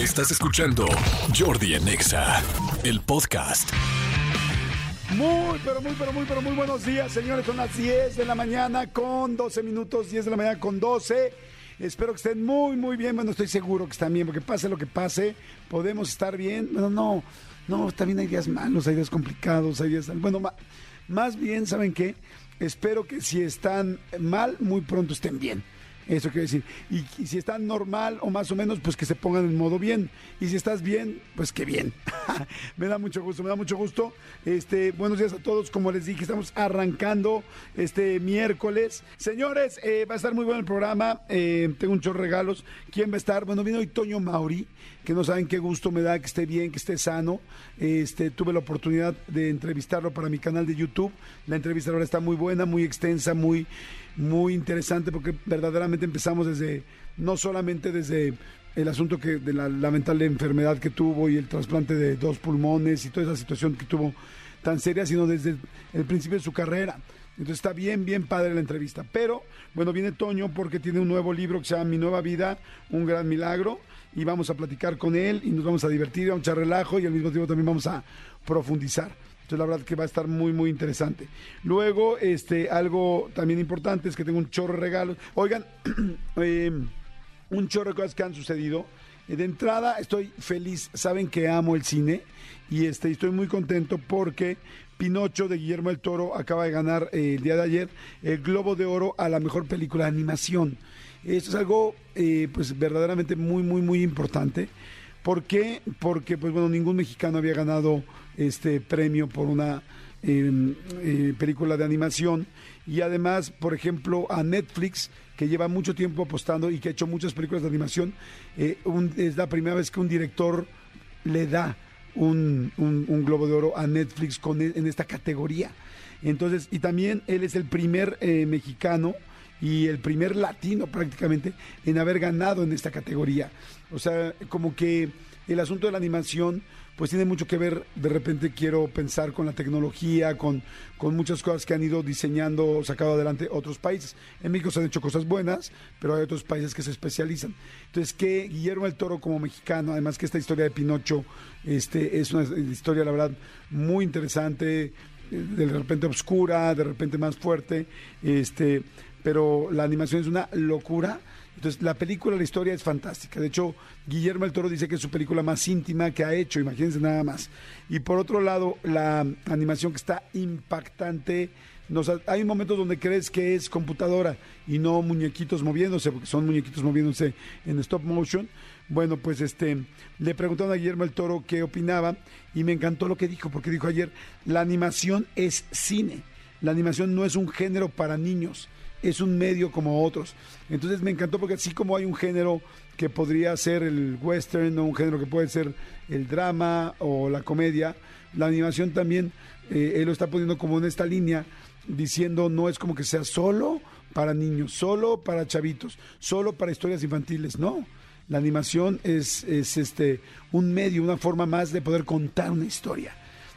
Estás escuchando Jordi Anexa, el podcast. Muy, pero muy, pero muy, pero muy buenos días, señores. Son las 10 de la mañana con 12 minutos, 10 de la mañana con 12. Espero que estén muy, muy bien. Bueno, estoy seguro que están bien, porque pase lo que pase, podemos estar bien. Bueno, no, no, también hay días malos, hay días complicados, hay días... Bueno, más bien, ¿saben qué? Espero que si están mal, muy pronto estén bien. Eso quiere decir. Y, y si están normal o más o menos, pues que se pongan en modo bien. Y si estás bien, pues que bien. me da mucho gusto, me da mucho gusto. Este, buenos días a todos. Como les dije, estamos arrancando este miércoles. Señores, eh, va a estar muy bueno el programa. Eh, tengo un chorro de regalos. ¿Quién va a estar? Bueno, vino hoy Toño Mauri, que no saben qué gusto me da que esté bien, que esté sano. Este, tuve la oportunidad de entrevistarlo para mi canal de YouTube. La entrevista ahora está muy buena, muy extensa, muy muy interesante porque verdaderamente empezamos desde, no solamente desde el asunto que de la lamentable enfermedad que tuvo y el trasplante de dos pulmones y toda esa situación que tuvo tan seria, sino desde el principio de su carrera. Entonces está bien, bien padre la entrevista. Pero, bueno, viene Toño porque tiene un nuevo libro que se llama Mi Nueva Vida, un gran milagro. Y vamos a platicar con él y nos vamos a divertir, a echar relajo y al mismo tiempo también vamos a profundizar. La verdad que va a estar muy, muy interesante. Luego, este, algo también importante es que tengo un chorro de regalos. Oigan, eh, un chorro de cosas que han sucedido. Eh, De entrada, estoy feliz. Saben que amo el cine y este, estoy muy contento porque Pinocho de Guillermo del Toro acaba de ganar eh, el día de ayer el Globo de Oro a la mejor película de animación. Esto es algo, eh, pues, verdaderamente muy, muy, muy importante. ¿Por qué? Porque, pues, bueno, ningún mexicano había ganado este premio por una eh, eh, película de animación y además, por ejemplo, a Netflix, que lleva mucho tiempo apostando y que ha hecho muchas películas de animación, eh, es la primera vez que un director le da un, un- un Globo de Oro a Netflix con, e- en esta categoría. Entonces, y también él es el primer eh, mexicano y el primer latino prácticamente en haber ganado en esta categoría. O sea, como que el asunto de la animación pues tiene mucho que ver, de repente quiero pensar con la tecnología, con, con muchas cosas que han ido diseñando sacado adelante otros países. En México se han hecho cosas buenas, pero hay otros países que se especializan. Entonces, que Guillermo el Toro como mexicano, además que esta historia de Pinocho este, es una historia, la verdad, muy interesante, de repente oscura, de repente más fuerte, este, pero la animación es una locura. Entonces, la película, la historia es fantástica. De hecho, Guillermo el Toro dice que es su película más íntima que ha hecho, imagínense nada más. Y por otro lado, la animación que está impactante. Nos ha- hay momentos donde crees que es computadora y no muñequitos moviéndose, porque son muñequitos moviéndose en stop motion. Bueno, pues este le preguntaron a Guillermo el Toro qué opinaba y me encantó lo que dijo, porque dijo ayer, la animación es cine. La animación no es un género para niños es un medio como otros. Entonces me encantó porque así como hay un género que podría ser el western o un género que puede ser el drama o la comedia, la animación también, eh, él lo está poniendo como en esta línea, diciendo no es como que sea solo para niños, solo para chavitos, solo para historias infantiles, no. La animación es, es este un medio, una forma más de poder contar una historia.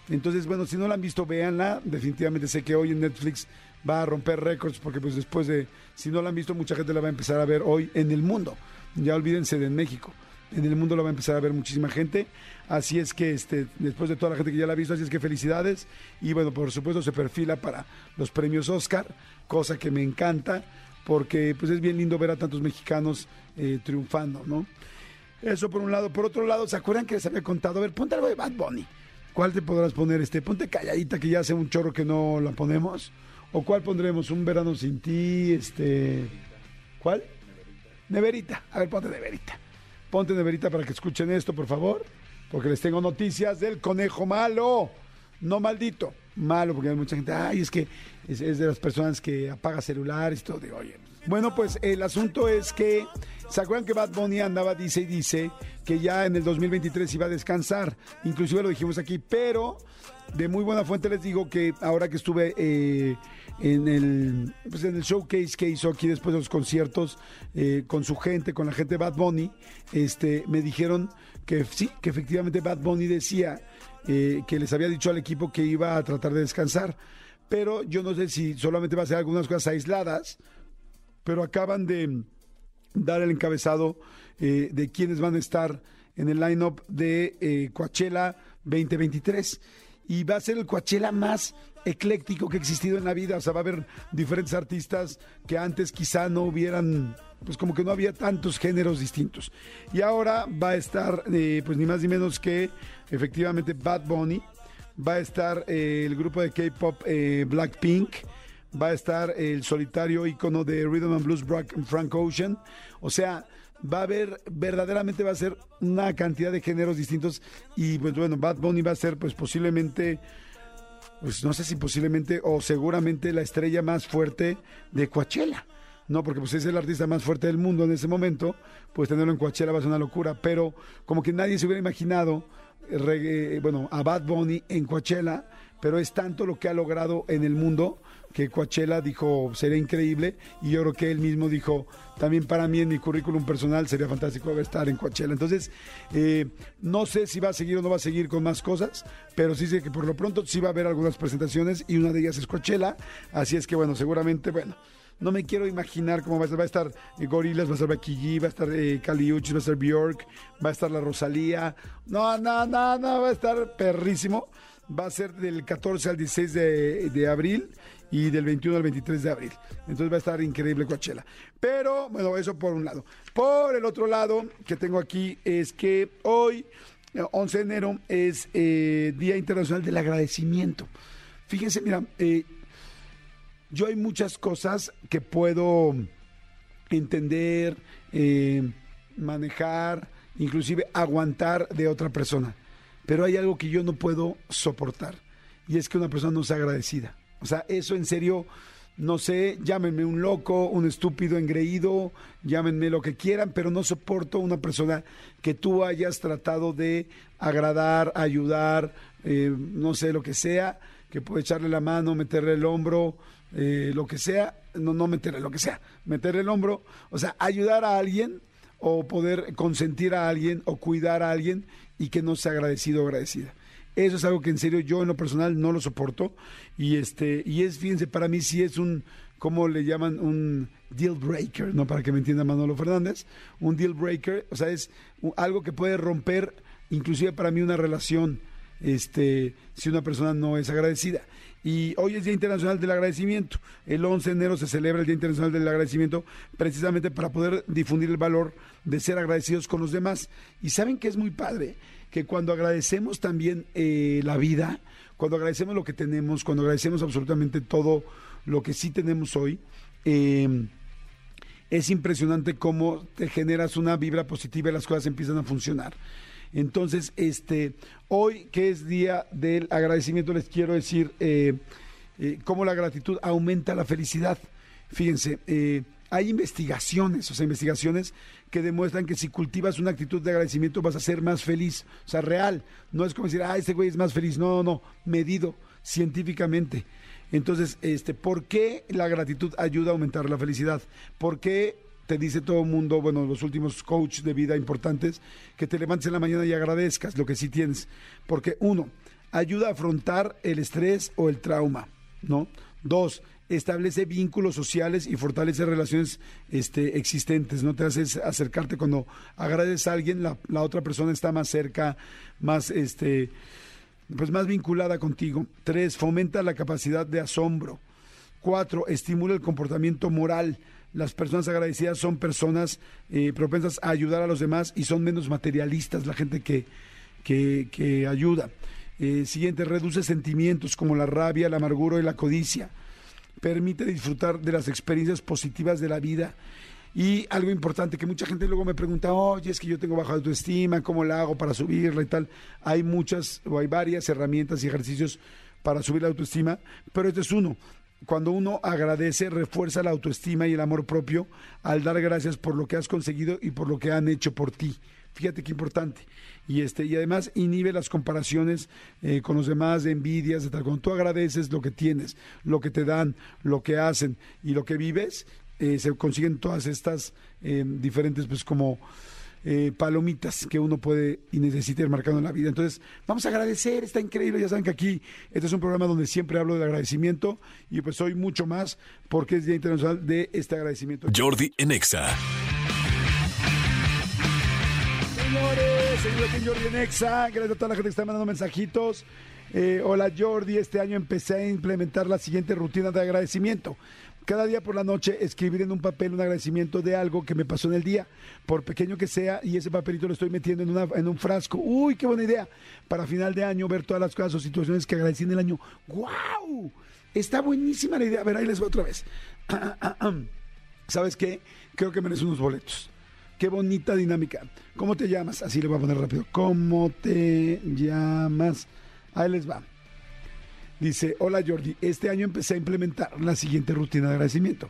Entonces, bueno, si no la han visto, véanla. Definitivamente sé que hoy en Netflix va a romper récords porque pues después de, si no la han visto, mucha gente la va a empezar a ver hoy en el mundo. Ya olvídense de en México. En el mundo la va a empezar a ver muchísima gente. Así es que este, después de toda la gente que ya la ha visto, así es que felicidades. Y bueno, por supuesto se perfila para los premios Oscar, cosa que me encanta, porque pues es bien lindo ver a tantos mexicanos eh, triunfando, ¿no? Eso por un lado. Por otro lado, ¿se acuerdan que les había contado? A ver, ponte algo de Bad Bunny. ¿Cuál te podrás poner? Este, ponte calladita que ya hace un chorro que no la ponemos. ¿O cuál pondremos? Un verano sin ti, este. ¿Cuál? Neverita. A ver, ponte Neverita. Ponte Neverita para que escuchen esto, por favor. Porque les tengo noticias del conejo malo. No maldito. Malo, porque hay mucha gente. Ay, es que es, de las personas que apaga celulares y todo. Digo, oye. Bueno, pues el asunto es que. ¿Se acuerdan que Bad Bunny andaba, dice y dice, que ya en el 2023 iba a descansar? Inclusive lo dijimos aquí, pero de muy buena fuente les digo que ahora que estuve eh, en, el, pues en el showcase que hizo aquí después de los conciertos eh, con su gente, con la gente de Bad Bunny, este, me dijeron que sí, que efectivamente Bad Bunny decía eh, que les había dicho al equipo que iba a tratar de descansar. Pero yo no sé si solamente va a ser algunas cosas aisladas, pero acaban de dar el encabezado eh, de quiénes van a estar en el line-up de eh, Coachella 2023. Y va a ser el Coachella más ecléctico que ha existido en la vida. O sea, va a haber diferentes artistas que antes quizá no hubieran, pues como que no había tantos géneros distintos. Y ahora va a estar, eh, pues ni más ni menos que efectivamente Bad Bunny. Va a estar eh, el grupo de K-pop eh, Blackpink va a estar el solitario icono de Rhythm and Blues Frank Ocean. O sea, va a haber, verdaderamente va a ser una cantidad de géneros distintos y pues bueno, Bad Bunny va a ser pues posiblemente, pues no sé si posiblemente o seguramente la estrella más fuerte de Coachella. No, porque pues es el artista más fuerte del mundo en ese momento, pues tenerlo en Coachella va a ser una locura, pero como que nadie se hubiera imaginado, eh, bueno, a Bad Bunny en Coachella, pero es tanto lo que ha logrado en el mundo que Coachella dijo sería increíble y yo creo que él mismo dijo también para mí en mi currículum personal sería fantástico estar en Coachella. Entonces, eh, no sé si va a seguir o no va a seguir con más cosas, pero sí sé que por lo pronto sí va a haber algunas presentaciones y una de ellas es Coachella. Así es que bueno, seguramente, bueno. No me quiero imaginar cómo va a estar. Va a estar eh, va a estar Becky va a estar eh, va a estar Bjork, va a estar la Rosalía. No, no, no, no, va a estar perrísimo. Va a ser del 14 al 16 de, de abril y del 21 al 23 de abril. Entonces va a estar increíble Coachella. Pero, bueno, eso por un lado. Por el otro lado que tengo aquí es que hoy, 11 de enero, es eh, Día Internacional del Agradecimiento. Fíjense, mira, eh, yo hay muchas cosas que puedo entender, eh, manejar, inclusive aguantar de otra persona. Pero hay algo que yo no puedo soportar y es que una persona no sea agradecida. O sea, eso en serio, no sé, llámenme un loco, un estúpido engreído, llámenme lo que quieran, pero no soporto una persona que tú hayas tratado de agradar, ayudar, eh, no sé, lo que sea, que puede echarle la mano, meterle el hombro, eh, lo que sea, no, no meterle lo que sea, meterle el hombro, o sea, ayudar a alguien o poder consentir a alguien o cuidar a alguien y que no sea agradecido o agradecida. Eso es algo que en serio yo en lo personal no lo soporto. Y este, y es, fíjense, para mí sí es un, ¿cómo le llaman? Un deal breaker, ¿no? Para que me entienda Manolo Fernández. Un deal breaker, o sea, es algo que puede romper, inclusive para mí, una relación, este, si una persona no es agradecida. Y hoy es Día Internacional del Agradecimiento. El 11 de enero se celebra el Día Internacional del Agradecimiento precisamente para poder difundir el valor de ser agradecidos con los demás. Y saben que es muy padre que cuando agradecemos también eh, la vida, cuando agradecemos lo que tenemos, cuando agradecemos absolutamente todo lo que sí tenemos hoy, eh, es impresionante cómo te generas una vibra positiva y las cosas empiezan a funcionar. Entonces, este, hoy que es día del agradecimiento, les quiero decir eh, cómo la gratitud aumenta la felicidad. Fíjense, hay investigaciones, o sea, investigaciones que demuestran que si cultivas una actitud de agradecimiento vas a ser más feliz, o sea, real. No es como decir, ah, este güey es más feliz. No, no, no, medido científicamente. Entonces, este, ¿por qué la gratitud ayuda a aumentar la felicidad? ¿Por qué te dice todo el mundo, bueno, los últimos coaches de vida importantes, que te levantes en la mañana y agradezcas lo que sí tienes? Porque uno, ayuda a afrontar el estrés o el trauma, ¿no? Dos, establece vínculos sociales y fortalece relaciones este, existentes. No te haces acercarte cuando agradeces a alguien, la, otra persona está más cerca, más este, pues más vinculada contigo. Tres, fomenta la capacidad de asombro. Cuatro, estimula el comportamiento moral. Las personas agradecidas son personas eh, propensas a ayudar a los demás y son menos materialistas, la gente que, que, que ayuda. Eh, siguiente, reduce sentimientos como la rabia, la amargura y la codicia permite disfrutar de las experiencias positivas de la vida. Y algo importante que mucha gente luego me pregunta, oye, es que yo tengo baja autoestima, ¿cómo la hago para subirla y tal? Hay muchas o hay varias herramientas y ejercicios para subir la autoestima, pero este es uno. Cuando uno agradece, refuerza la autoestima y el amor propio al dar gracias por lo que has conseguido y por lo que han hecho por ti. Fíjate qué importante. Y, este, y además inhibe las comparaciones eh, con los demás, de envidias, de tal. Cuando tú agradeces lo que tienes, lo que te dan, lo que hacen y lo que vives, eh, se consiguen todas estas eh, diferentes, pues como... palomitas que uno puede y necesita ir marcando en la vida. Entonces, vamos a agradecer, está increíble. Ya saben que aquí este es un programa donde siempre hablo de agradecimiento y pues hoy mucho más porque es Día Internacional de este agradecimiento. Jordi Enexa. Señor aquí Jordi en. Gracias a toda la gente que está mandando mensajitos. Eh, hola Jordi, este año empecé a implementar la siguiente rutina de agradecimiento. Cada día por la noche escribir en un papel un agradecimiento de algo que me pasó en el día, por pequeño que sea, y ese papelito lo estoy metiendo en, un frasco. Uy, qué buena idea. Para final de año ver todas las cosas o situaciones que agradecí en el año. ¡Wow! Está buenísima la idea. A ver, ahí les voy otra vez. ¿Sabes qué? Creo que mereces unos boletos. Qué bonita dinámica. ¿Cómo te llamas? Así le voy a poner rápido. ¿Cómo te llamas? Ahí les va. Dice, hola Jordi, este año empecé a implementar la siguiente rutina de agradecimiento.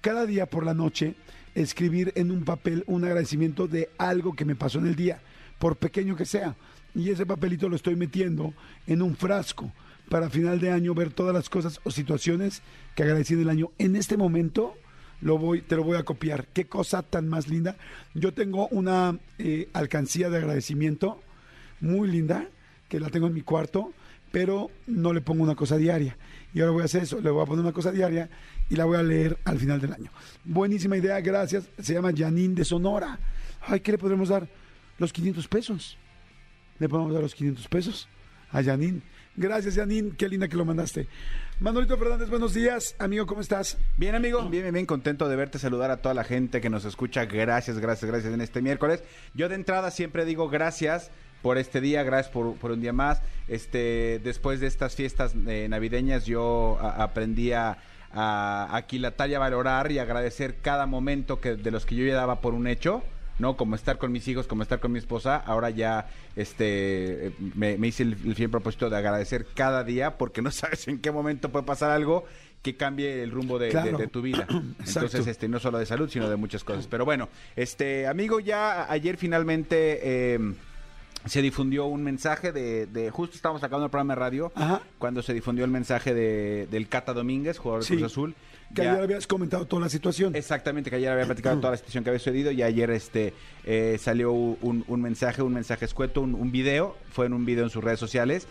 Cada día por la noche, escribir en un papel un agradecimiento de algo que me pasó en el día, por pequeño que sea. Y ese papelito lo estoy metiendo en un frasco para final de año ver todas las cosas o situaciones que agradecí en el año. En este momento lo voy, te lo voy a copiar. Qué cosa tan más linda. Yo tengo una eh, alcancía de agradecimiento muy linda que la tengo en mi cuarto, pero no le pongo una cosa diaria. Y ahora voy a hacer eso, le voy a poner una cosa diaria y la voy a leer al final del año. Buenísima idea, gracias. Se llama Janine de Sonora. Ay, ¿qué le podremos dar? Los 500 pesos. Le podemos dar los 500 pesos a Janine. Gracias, Janine. Qué linda que lo mandaste. Manolito Fernández, buenos días. Amigo, ¿cómo estás? Bien, amigo, bien, bien, bien, contento de verte, saludar a toda la gente que nos escucha. Gracias, gracias, gracias en este miércoles. Yo de entrada siempre digo gracias por este día, gracias por, por un día más. Este, después de estas fiestas eh, navideñas, yo a- aprendí a, a aquilatar y a valorar y agradecer cada momento que de los que yo ya daba por un hecho. ¿No? Como estar con mis hijos, como estar con mi esposa. Ahora ya este, me, me hice el, el fiel propósito de agradecer cada día porque no sabes en qué momento puede pasar algo que cambie el rumbo de, de- Claro. de tu vida. Entonces, este, no solo de salud, sino de muchas cosas. Pero bueno, este, amigo, ya ayer finalmente eh, se difundió un mensaje de, de- justo estábamos sacando el programa de radio, Ajá. cuando se difundió el mensaje de, del Cata Domínguez, jugador de. Cruz Azul. Que Ya- ayer habías comentado toda la situación. Exactamente, que ayer había platicado toda la situación que había sucedido y ayer este eh, salió un, un mensaje, un mensaje escueto, un, un video, fue en un video en sus redes sociales.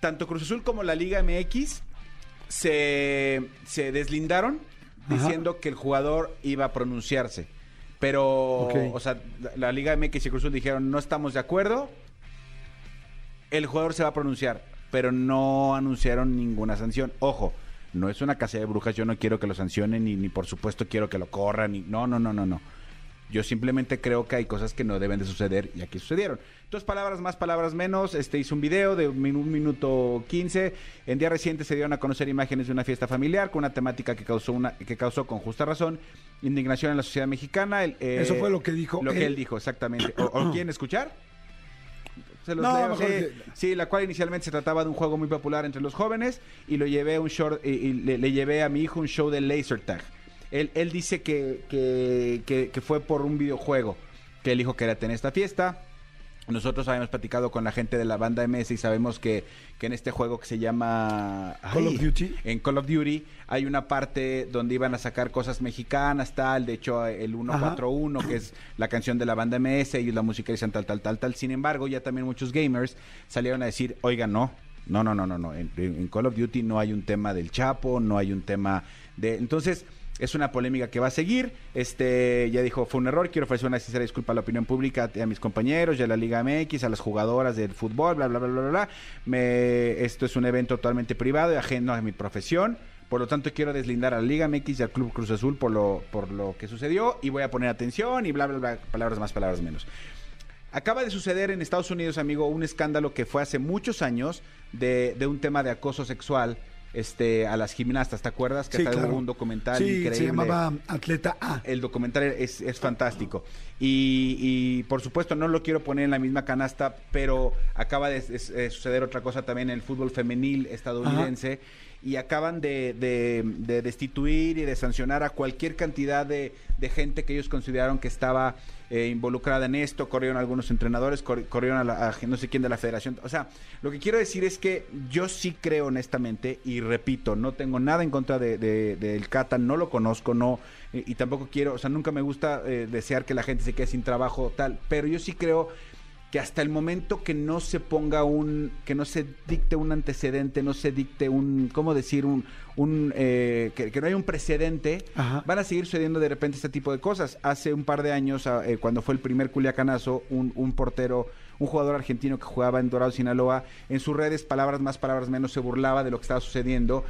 Tanto Cruz Azul como la Liga MX se, se deslindaron Ajá. diciendo que el jugador iba a pronunciarse. Pero, o sea, la Liga MX y Cruz Azul dijeron, no estamos de acuerdo, el jugador se va a pronunciar, pero no anunciaron ninguna sanción. Ojo, no es una casa de brujas, yo no quiero que lo sancionen, ni, ni por supuesto quiero que lo corran, ni, no, no, no, no, no. Yo simplemente creo que hay cosas que no deben de suceder y aquí sucedieron. Dos palabras más, palabras menos. Este hizo un video de un, minu- un minuto 15. En día reciente se dieron a conocer imágenes de una fiesta familiar con una temática que causó una que causó con justa razón indignación en la sociedad mexicana. El, eh, Eso fue lo que dijo Lo que él. él dijo, exactamente. ¿O, o quieren escuchar? Se los No, leo, sí. que- Sí, la cual inicialmente se trataba de un juego muy popular entre los jóvenes y lo llevé a un short y, y le, le llevé a mi hijo un show de laser tag. Él, él dice que, que, que- que fue por un videojuego que él dijo que era tener esta fiesta. Nosotros habíamos platicado con la gente de la banda MS y sabemos que, que en este juego que se llama Call of Duty. En Call of Duty hay una parte donde iban a sacar cosas mexicanas, tal. De hecho, el 141, que es la canción de la banda MS, y la música dicen tal, tal, tal, tal. Sin embargo, ya también muchos gamers salieron a decir, oigan, no, no, no, no, no, no. En, en Call of Duty no hay un tema del Chapo, no hay un tema de. Entonces. Es una polémica que va a seguir. Este, ya dijo, fue un error. Quiero ofrecer una sincera disculpa a la opinión pública, a mis compañeros, y a la Liga MX, a las jugadoras del fútbol, bla, bla, bla, bla, bla. Me, esto es un evento totalmente privado y ajeno a mi profesión. Por lo tanto, quiero deslindar a la Liga MX y al Club Cruz Azul por lo, por lo que sucedió y voy a poner atención y bla, bla, bla, palabras más, palabras menos. Acaba de suceder en Estados Unidos, amigo, un escándalo que fue hace muchos años de, de un tema de acoso sexual este, a las gimnastas. ¿Te acuerdas? Que Sí, hasta claro. hubo un documental Sí, increíble. se llamaba Atleta A. El documental es, es fantástico. Y, y, por supuesto no lo quiero poner en la misma canasta, pero acaba de, de- de suceder otra cosa también en el fútbol femenil estadounidense. Y acaban de, de- de destituir y de sancionar a cualquier cantidad de, gente que ellos consideraron que estaba eh, involucrada en esto. Corrieron algunos entrenadores, cor- corrieron a, la- a no sé quién de la federación. O sea, lo que quiero decir es que yo sí creo honestamente, y repito, no tengo nada en contra de, de- del Cata, no lo conozco, no, y, y tampoco quiero, o sea, nunca me gusta eh, desear que la gente se quede sin trabajo, tal, pero yo sí creo que hasta el momento que no se ponga un, que no se dicte un antecedente, no se dicte un, ¿cómo decir? Un, un eh, que, que no haya un precedente, Ajá. van a seguir sucediendo de repente este tipo de cosas. Hace un par de años, ah, eh, cuando fue el primer Culiacanazo, un, un portero, un jugador argentino que jugaba en Dorado, Sinaloa, en sus redes, palabras más, palabras menos, se burlaba de lo que estaba sucediendo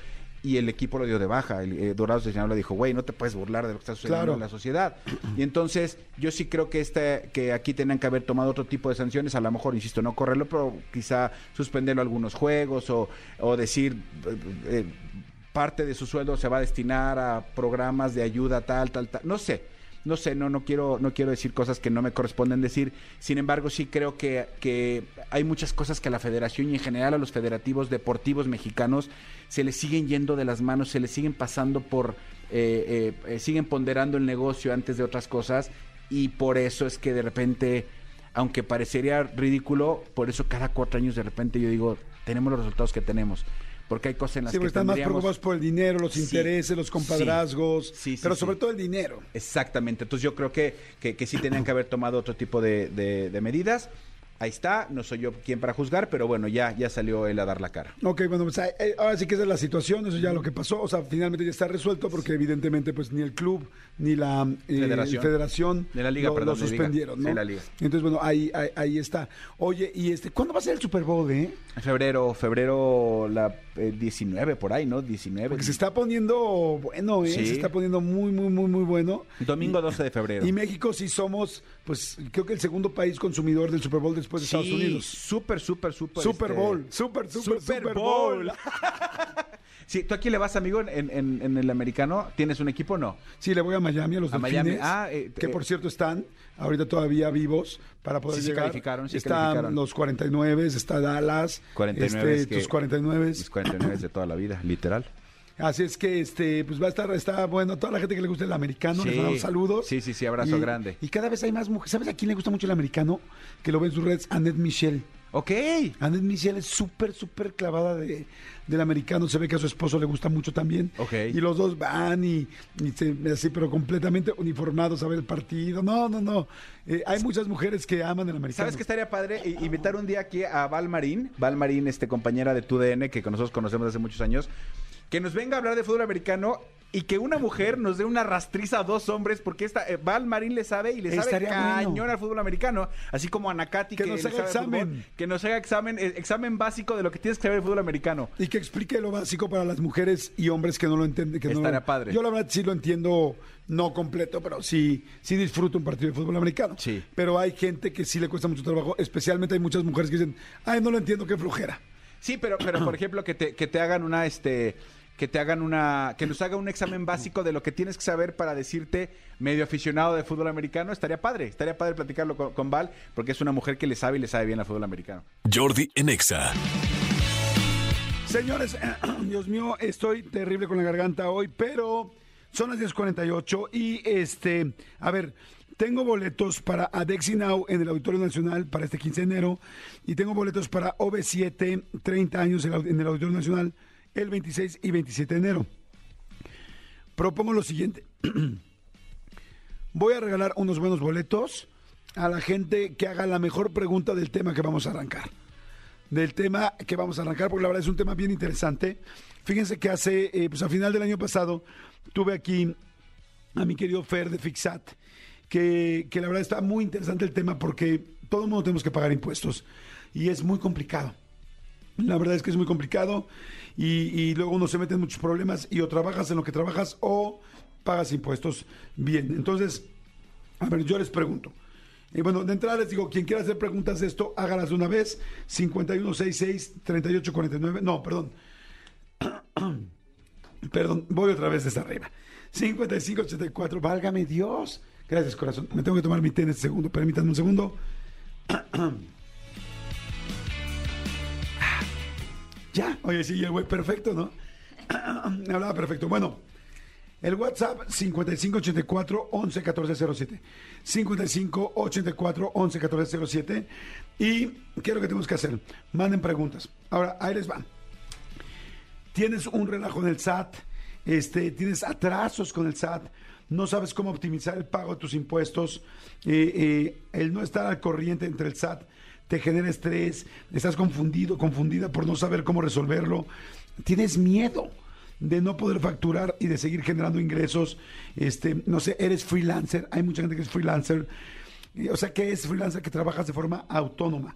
y el equipo lo dio de baja. El, eh, Dorados de Sinaloa dijo, güey, no te puedes burlar de lo que está sucediendo Claro. en la sociedad. Y entonces, yo sí creo que este, que aquí tenían que haber tomado otro tipo de sanciones, a lo mejor, insisto, no correrlo, pero quizá suspenderlo algunos juegos o, o decir eh, eh, parte de su sueldo se va a destinar a programas de ayuda tal, tal, tal. No sé. No sé, no, no quiero, no quiero decir cosas que no me corresponden decir. Sin embargo, sí creo que, que hay muchas cosas que a la federación y en general a los federativos deportivos mexicanos se les siguen yendo de las manos, se les siguen pasando por, eh, eh, eh, siguen ponderando el negocio antes de otras cosas y por eso es que de repente, aunque parecería ridículo, por eso cada cuatro años de repente yo digo, tenemos los resultados que tenemos. Porque hay cosas en las Sí, que están más preocupados por el dinero, los Sí. intereses, los compadrazgos, Sí, sí, pero sobre todo el dinero. Exactamente, entonces yo creo que, que, que sí tenían que haber tomado otro tipo de, de- de medidas. Ahí está, no soy yo quien para juzgar, pero bueno, ya, ya salió él a dar la cara. Ok, bueno, pues eh, eh, ahora sí que esa es la situación, eso ya lo que pasó, o sea, finalmente ya está resuelto porque evidentemente pues ni el club ni la eh, Federación. federación De la liga, lo, perdón, lo de liga. suspendieron, ¿no? Sí, la liga. Entonces, bueno, ahí, ahí, ahí está. Oye, y este, ¿cuándo va a ser el Super Bowl, eh? Febrero, febrero la eh, 19 por ahí, ¿no? 19. Porque se está poniendo bueno, ¿eh? Sí. Se está poniendo muy, muy, muy, muy bueno. Domingo 12 de febrero. Y México sí somos, pues, creo que el segundo país consumidor del Super Bowl después de Estados Sí, Unidos. Súper, súper, súper. Super este, Bowl, super, super, Super Bowl. Sí, ¿tú aquí le vas, amigo, en, en- en el americano? ¿Tienes un equipo o no? Sí, le voy a Miami, a los A Miami. Ah, eh, que eh. por cierto están ahorita todavía vivos para poder Sí, sí llegar. calificaron, sí Están calificaron. los 49, está Dallas, 49 este, es que- tus 49. Mis 49 de toda la vida, literal. Así es que este pues va a estar está bueno toda la gente que le gusta el americano, Sí. les mandamos saludos. Sí, sí, sí, abrazo Y- grande. Y cada vez hay más mujeres. ¿Sabes a quién le gusta mucho el americano? Que lo ve en sus redes, Annette Michelle. Ok. Annette Michelle es súper, súper clavada de, del americano. Se ve que a su esposo le gusta mucho también. Ok. Y los dos van y, y se- así, pero completamente uniformados a ver el partido. No, no, no. Eh, hay muchas mujeres que aman el americano. ¿Sabes qué estaría padre? I- Invitar un día aquí a Val Marín, Val Marín, este, compañera de TUDN, que nosotros conocemos hace muchos años, que nos venga a hablar de fútbol americano y que una mujer nos dé una rastriza a dos hombres, porque esta, eh, Val Marín le sabe y le sabe Estaría cañón bueno. al fútbol americano, así como a Nakati Que que, nos le haga fútbol, examen. que nos haga examen, eh, examen básico de lo que tienes que saber de fútbol americano. Y que explique lo básico para las mujeres y hombres que no lo entienden. Que no Estaría lo- padre. Yo la verdad sí lo entiendo, no completo, pero sí, sí disfruto un partido de fútbol americano. Sí. Pero hay gente que sí le cuesta mucho trabajo, especialmente hay muchas mujeres que dicen, ay, no lo entiendo, qué flojera. Sí, pero, pero por ejemplo, que te, que te hagan una, este, que te hagan una, que nos haga un examen básico de lo que tienes que saber para decirte medio aficionado de fútbol americano, estaría padre, estaría padre platicarlo con, con Val, porque es una mujer que le sabe y le sabe bien al fútbol americano. Jordi en Exa. Señores, Dios mío, estoy terrible con la garganta hoy, pero son las 10.48 y este, a ver, tengo boletos para Adexi Now en el Auditorio Nacional para este 15 de enero y tengo boletos para OV7, 30 años en el Auditorio Nacional el 26 y 27 de enero. Propongo lo siguiente. Voy a regalar unos buenos boletos a la gente que haga la mejor pregunta del tema que vamos a arrancar del tema que vamos a arrancar, porque la verdad es un tema bien interesante. Fíjense que hace, eh, pues a final del año pasado, tuve aquí a mi querido Fer de Fixat, que, que la verdad está muy interesante el tema porque todo el mundo tenemos que pagar impuestos y es muy complicado. La verdad es que es muy complicado y, y luego uno se mete en muchos problemas y o trabajas en lo que trabajas o pagas impuestos bien. Entonces, a ver, yo les pregunto. Y bueno, de entrada les digo, quien quiera hacer preguntas de esto, hágalas de una vez. 5166-3849. No, perdón. perdón, voy otra vez desde arriba. 5584, válgame Dios. Gracias, corazón. Me tengo que tomar mi té en este segundo. Permítanme un segundo. ya, oye, sí, el güey perfecto, ¿no? Me hablaba perfecto. Bueno, el WhatsApp 5584 11 1407. 5584 11 1407. ¿Y qué es lo que tenemos que hacer? Manden preguntas. Ahora, ahí les van. Tienes un relajo en el SAT, este, tienes atrasos con el SAT, no sabes cómo optimizar el pago de tus impuestos, eh, eh, el no estar al corriente entre el SAT te genera estrés, estás confundido, confundida por no saber cómo resolverlo, tienes miedo de no poder facturar y de seguir generando ingresos, este, no sé, eres freelancer, hay mucha gente que es freelancer, o sea, ¿qué es freelancer? Que trabajas de forma autónoma,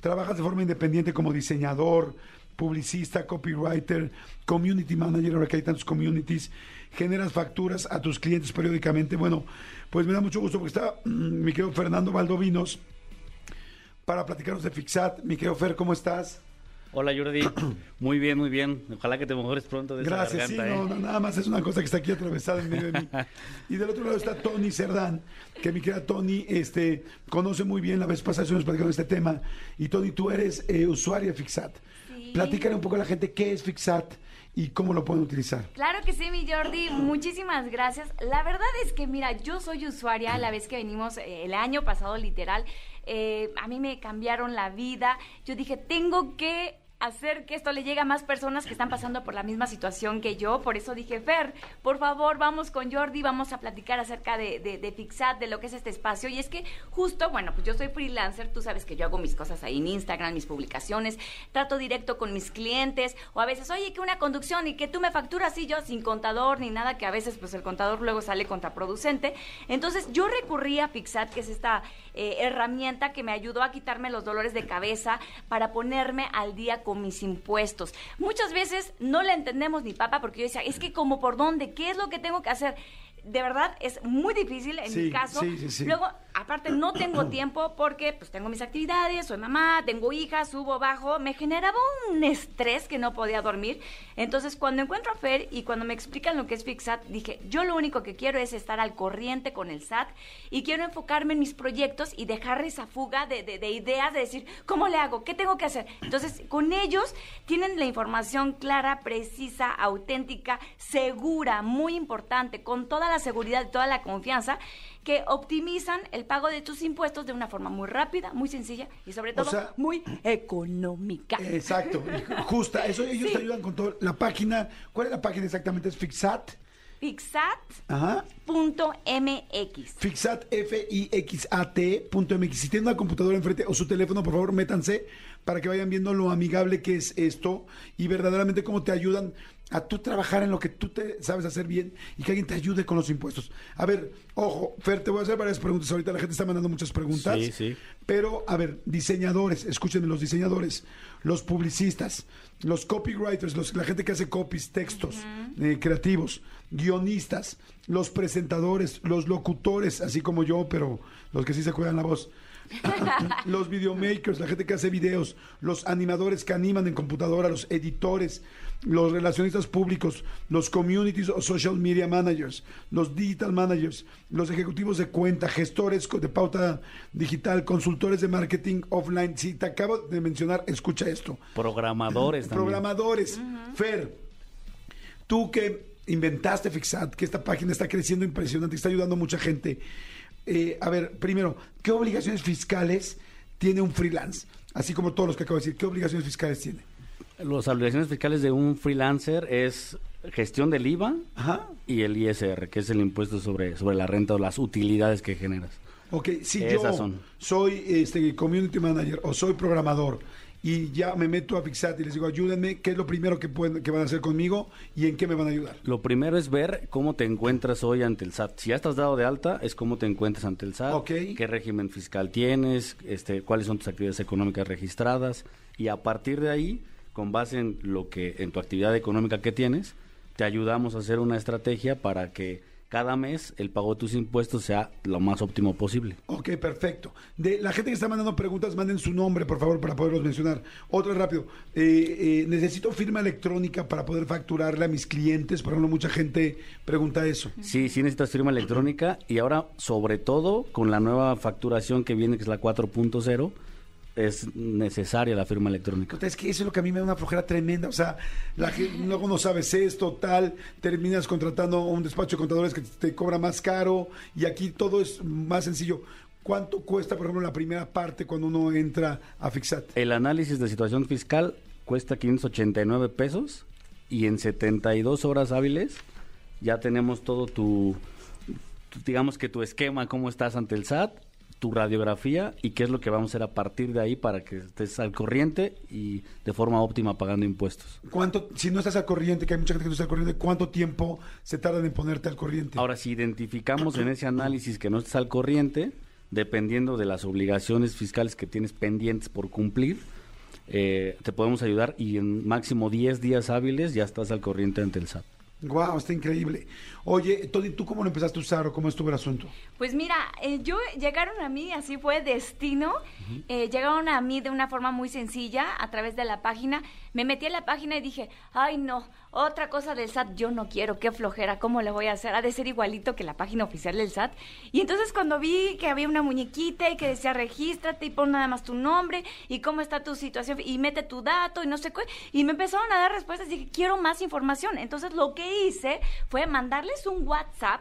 trabajas de forma independiente como diseñador, publicista, copywriter, community manager, ahora que hay tantos communities, generas facturas a tus clientes periódicamente. Bueno, pues me da mucho gusto porque está mm, mi querido Fernando Valdovinos para platicarnos de Fixat. Mi querido Fer, ¿cómo estás? Hola Jordi, muy bien, muy bien. Ojalá que te mejores pronto de Gracias, esa sí, garganta, no, ¿eh? no, nada más es una cosa que está aquí atravesada en medio de mí. Y del otro lado está Tony Cerdán, que mi querida Tony este, conoce muy bien, la vez pasada estuvimos platicando de este tema. Y Tony, tú eres eh, usuaria de Fixat. Sí. Platícale un poco a la gente qué es Fixat y cómo lo pueden utilizar. Claro que sí, mi Jordi. Muchísimas gracias. La verdad es que, mira, yo soy usuaria. La vez que venimos eh, el año pasado, literal, eh, a mí me cambiaron la vida. Yo dije, tengo que hacer que esto le llegue a más personas que están pasando por la misma situación que yo. Por eso dije, Fer, por favor, vamos con Jordi, vamos a platicar acerca de, de, Fixat, de lo que es este espacio. Y es que justo, bueno, pues yo soy freelancer, tú sabes que yo hago mis cosas ahí en Instagram, mis publicaciones, trato directo con mis clientes, o a veces, oye, que una conducción y que tú me facturas y yo sin contador ni nada, que a veces pues el contador luego sale contraproducente. Entonces yo recurrí a Fixat, que es esta eh, herramienta que me ayudó a quitarme los dolores de cabeza para ponerme al día con mis impuestos. Muchas veces no le entendemos ni papá porque yo decía, es que como por dónde, ¿qué es lo que tengo que hacer? De verdad es muy difícil en Sí, mi caso. sí, sí, sí. Luego, aparte no tengo tiempo porque pues tengo mis actividades, soy mamá, tengo hijas, subo, bajo, me generaba un estrés que no podía dormir. Entonces, cuando encuentro a Fer y cuando me explican lo que es Fixat, dije, yo lo único que quiero es estar al corriente con el SAT y quiero enfocarme en mis proyectos y dejar esa fuga de, de- de ideas, de decir, ¿cómo le hago? ¿Qué tengo que hacer? Entonces, con ellos tienen la información clara, precisa, auténtica, segura, muy importante, con toda la seguridad y toda la confianza que optimizan el pago de tus impuestos de una forma muy rápida, muy sencilla y sobre todo sea, muy económica. Exacto, justa, eso ellos Sí. te ayudan con todo. La página, ¿cuál es la página exactamente? Es Fixat. Fixat.mx. Fixat, F-I-X-A-T punto MX. Si tienen una computadora enfrente o su teléfono, por favor, métanse para que vayan viendo lo amigable que es esto y verdaderamente cómo te ayudan a tú trabajar en lo que tú te sabes hacer bien y que alguien te ayude con los impuestos. A ver, ojo, Fer, te voy a hacer varias preguntas. Ahorita la gente está mandando muchas preguntas. Sí, sí. Pero, a ver, diseñadores, escúchenme, los diseñadores, los publicistas, los copywriters, los, la gente que hace copies, textos eh, creativos, guionistas, los presentadores, los locutores, así como yo, pero los que sí se cuidan la voz. los videomakers, la gente que hace videos, los animadores que animan en computadora, los editores, los relacionistas públicos, los communities o social media managers, los digital managers, los ejecutivos de cuenta, gestores de pauta digital, consultores de marketing offline. Si te acabo de mencionar, escucha esto. Programadores también. Programadores. Fer, tú que inventaste Fixat, que esta página está creciendo impresionante, está ayudando a mucha gente. Eh, a ver, primero, ¿qué obligaciones fiscales tiene un freelance? Así como todos los que acabo de decir, ¿qué obligaciones fiscales tiene? Las obligaciones fiscales de un freelancer es gestión del IVA Ajá. y el ISR, que es el impuesto sobre, sobre la renta o las utilidades que generas. Ok, si Esas yo son. soy este community manager o soy programador y ya me meto a Fixat y les digo, ayúdenme, ¿qué es lo primero que, pueden, que van a hacer conmigo y en qué me van a ayudar? Lo primero es ver cómo te encuentras hoy ante el SAT. Si ya estás dado de alta, es cómo te encuentras ante el SAT, Ok. qué régimen fiscal tienes, este, cuáles son tus actividades económicas registradas y a partir de ahí, con base en lo que en tu actividad económica que tienes, te ayudamos a hacer una estrategia para que cada mes el pago de tus impuestos sea lo más óptimo posible. Ok, perfecto. De la gente que está mandando preguntas, manden su nombre, por favor, para poderlos mencionar. Otra rápido. Eh, eh, necesito firma electrónica para poder facturarle a mis clientes. Por ejemplo, mucha gente pregunta eso. Sí, sí necesitas firma electrónica y ahora, sobre todo, con la nueva facturación que viene, que es la 4.0, es necesaria la firma electrónica. Es que eso es lo que a mí me da una flojera tremenda. O sea, la gente, luego no sabes esto, tal, terminas contratando un despacho de contadores que te cobra más caro y aquí todo es más sencillo. ¿Cuánto cuesta, por ejemplo, la primera parte cuando uno entra a Fixat? El análisis de situación fiscal cuesta 589 pesos y en 72 horas hábiles ya tenemos todo tu, tu- digamos que tu esquema, cómo estás ante el SAT, tu radiografía y qué es lo que vamos a hacer a partir de ahí para que estés al corriente y de forma óptima pagando impuestos. ¿Cuánto, si no estás al corriente, que hay mucha gente que no está al corriente, cuánto tiempo se tarda en ponerte al corriente? Ahora, si identificamos en ese análisis que no estás al corriente, dependiendo de las obligaciones fiscales que tienes pendientes por cumplir, eh, te podemos ayudar y en máximo 10 días hábiles ya estás al corriente ante el SAT. Wow, está increíble. Oye, Tony, ¿tú cómo lo empezaste a usar o cómo estuvo el asunto? Pues mira, eh, yo llegaron a mí, así fue destino, eh, llegaron a mí de una forma muy sencilla a través de la página. Me metí a la página y dije, ay no, otra cosa del SAT, yo no quiero, qué flojera, ¿cómo le voy a hacer? Ha de ser igualito que la página oficial del SAT. Y entonces cuando vi que había una muñequita y que decía, regístrate y pon nada más tu nombre y cómo está tu situación y mete tu dato y no sé qué, y me empezaron a dar respuestas y dije, quiero más información. Entonces lo que hice fue mandarles un WhatsApp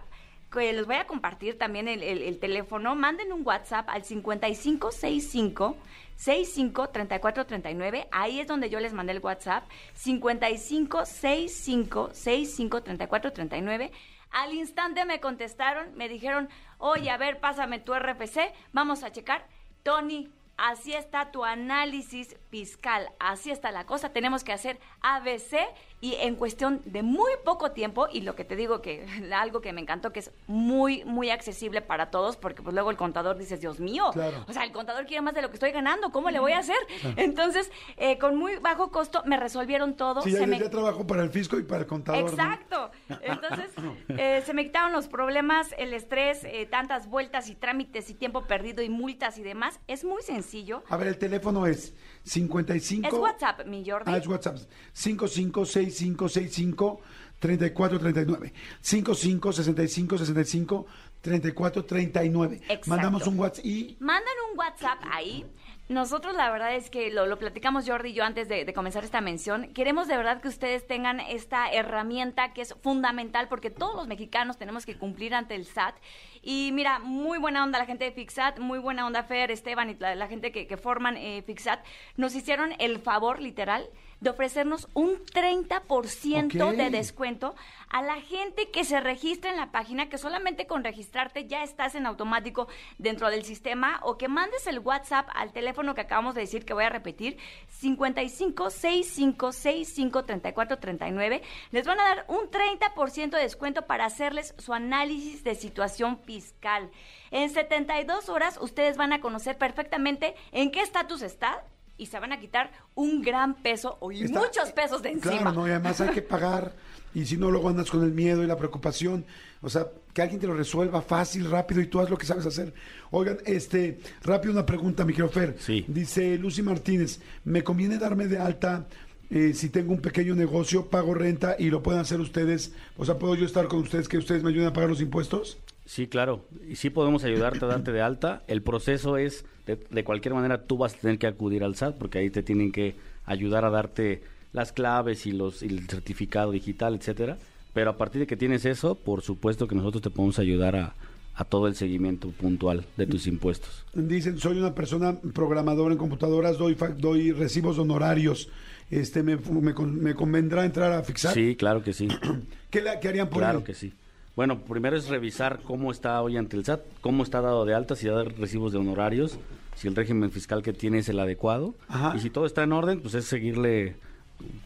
que les voy a compartir también el, el- el teléfono. Manden un WhatsApp al 5565 653439. Ahí es donde yo les mandé el WhatsApp. 5565 653439. Al instante me contestaron, me dijeron, oye, a ver, pásame tu RFC, vamos a checar. Tony, así está tu análisis fiscal, así está la cosa, tenemos que hacer ABC y en cuestión de muy poco tiempo, y lo que te digo que algo que me encantó, que es muy, muy accesible para todos, porque pues luego el contador dice, Dios mío, Claro. o sea, el contador quiere más de lo que estoy ganando, ¿cómo le voy a hacer? Entonces, eh, con muy bajo costo me resolvieron todo. Sí, ya, se me- ya trabajo para el fisco y para el contador. ¿no? Exacto. Entonces, eh, se me quitaron los problemas, el estrés, eh, tantas vueltas y trámites y tiempo perdido y multas y demás. Es muy sencillo. A ver, el teléfono es 55. Es WhatsApp, mi Jordi. Ah, es WhatsApp. 556565 3439. 55 65 65 3439. Exacto. Mandamos un WhatsApp y Mandan un WhatsApp ahí. Nosotros la verdad es que lo, lo platicamos Jordi y yo antes de, comenzar esta mención. Queremos de verdad que ustedes tengan esta herramienta que es fundamental porque todos los mexicanos tenemos que cumplir ante el SAT. Y mira, muy buena onda la gente de Fixat, muy buena onda Fer, Esteban y la, la gente que, que forman eh, Fixat. Nos hicieron el favor literal de ofrecernos un 30% Ok. de descuento a la gente que se registra en la página, que solamente con registrarte ya estás en automático dentro del sistema o que mandes el WhatsApp al teléfono que acabamos de decir que voy a repetir, 55 65 65 34 39. Les van a dar un 30% de descuento para hacerles su análisis de situación fiscal. En 72 horas ustedes van a conocer perfectamente en qué estatus está y se van a quitar un gran peso o y Está- muchos pesos de encima. Claro, no, y además hay que pagar. Y si no, luego andas con el miedo y la preocupación. O sea, que alguien te lo resuelva fácil, rápido y tú haz lo que sabes hacer. Oigan, este, rápido una pregunta, mi querido Fer. Sí. Dice Lucy Martínez, ¿me conviene darme de alta eh, si tengo un pequeño negocio, pago renta y lo pueden hacer ustedes? O sea, ¿puedo yo estar con ustedes que ustedes me ayuden a pagar los impuestos? Sí, claro. Y sí podemos ayudarte a darte de alta. El proceso es, de, de cualquier manera, tú vas a tener que acudir al SAT porque ahí te tienen que ayudar a darte las claves y, los, y el certificado digital, etcétera. Pero a partir de que tienes eso, por supuesto que nosotros te podemos ayudar a, a todo el seguimiento puntual de tus impuestos. Dicen, soy una persona programadora en computadoras, doy, doy recibos honorarios. Este, me, me, me convendrá entrar a fixar? Sí, claro que sí. ¿Qué, la- qué harían por Claro que sí. Bueno, primero es revisar cómo está hoy ante el SAT, cómo está dado de alta, si da recibos de honorarios, si el régimen fiscal que tiene es el adecuado. Ajá. Y si todo está en orden, pues es seguirle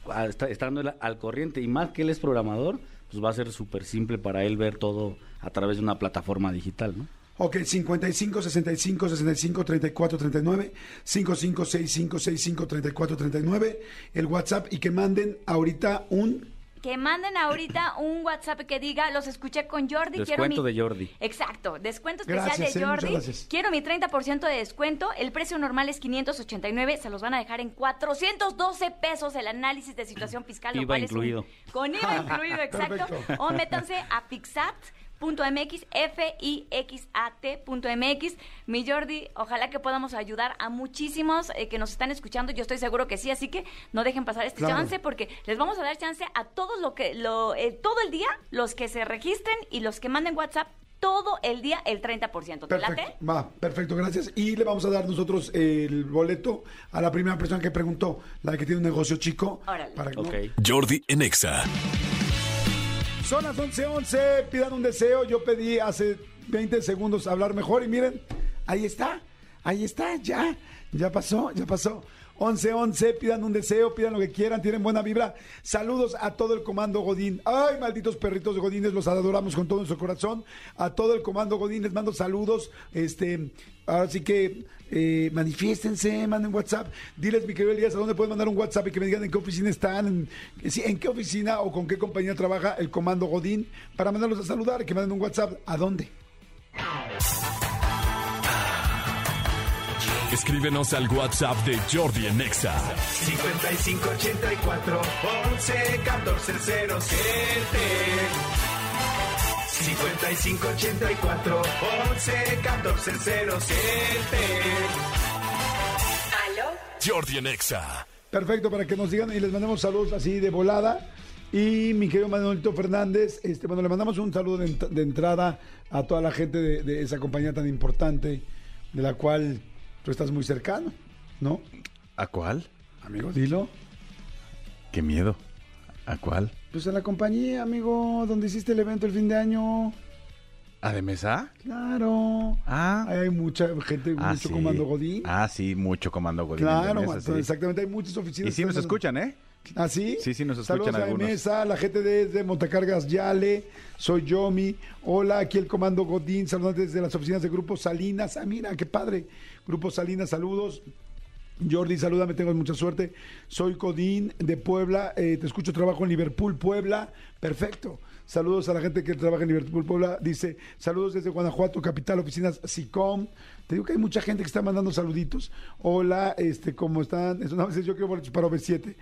a- estando al corriente. Y más que él es programador, pues va a ser súper simple para él ver todo a través de una plataforma digital, ¿no? Ok, 55 65 65 34 39, 55 65 65 34 39, el WhatsApp y que manden ahorita un. Que manden ahorita un WhatsApp que diga, los escuché con Jordi. quiero Descuento mi... de Jordi. Exacto, descuento especial Gracias, de eh, Jordi. gracias. Quiero mi 30% de descuento. El precio normal es 589, se los van a dejar en 412 pesos el análisis de situación fiscal. lo IVA cual es un- incluido. con IVA incluido, exacto. Perfecto. O métanse a Pixat.mx, F-I-X-A-T.mx. Mi Jordi, ojalá que podamos ayudar a muchísimos eh, que nos están escuchando. Yo estoy seguro que sí, así que no dejen pasar este Claro. chance porque les vamos a dar chance a todos lo que lo eh, todo el día, los que se registren y los que manden WhatsApp todo el día el 30%. ¿Te late? Perfecto, va, perfecto, gracias. Y le vamos a dar nosotros el boleto a la primera persona que preguntó, la que tiene un negocio chico. Órale. Para, ¿no? Ok. Jordi en Exa. Son las 11:11, pidan un deseo. Yo pedí hace 20 segundos hablar mejor y miren, Ahí está, ahí está, ya, ya pasó, ya pasó. 11-11, pidan un deseo, pidan lo que quieran, tienen buena vibra. Saludos a todo el comando Godín. Ay, malditos perritos Godines, los adoramos con todo nuestro corazón. A todo el comando Godín les mando saludos. Este, ahora sí que eh, manifiéstense, manden WhatsApp. Diles, mi querido Elías, a dónde pueden mandar un WhatsApp y que me digan en qué oficina están, en, qué oficina o con qué compañía trabaja el comando Godín para mandarlos a saludar, que manden un WhatsApp. ¿A dónde? Escríbenos al WhatsApp de Jordi en Exa. 5584 11 14 07 5584 11 14 07 ¿Aló? Jordi en Exa. Perfecto, para que nos digan y les mandemos saludos así de volada. Y mi querido Manuelito Fernández, este, bueno, le mandamos un saludo de, ent- de entrada a toda la gente de, de esa compañía tan importante, de la cual tú estás muy cercano, ¿no? ¿A cuál? Amigo, dilo. Qué miedo. ¿A cuál? Pues en la compañía, amigo, donde hiciste el evento el fin de año. ¿A de mesa? Claro. Ah. Hay mucha gente, Ah, mucho sí. comando Godín. Ah, sí, mucho comando Godín. claro, Mesa, sí. exactamente. Hay muchas oficinas. Y sí nos escuchan, ¿eh? ¿Ah, sí? Sí, sí, nos escuchan Saludos algunos. a Mesa, la gente de, de Montacargas Yale, soy Yomi. Hola, aquí el Comando Godín, saludos desde las oficinas de Grupo Salinas. Ah, mira, qué padre. Grupo Salinas, saludos. Jordi, salúdame, tengo mucha suerte. Soy Godín de Puebla, eh, te escucho, trabajo en Liverpool, Puebla. Perfecto. Saludos a la gente que trabaja en Liverpool, Puebla. Dice, saludos desde Guanajuato, capital, oficinas SICOM. Te digo que hay mucha gente que está mandando saluditos. Hola, este, ¿cómo están? Es una vez yo quiero boletos para OV7.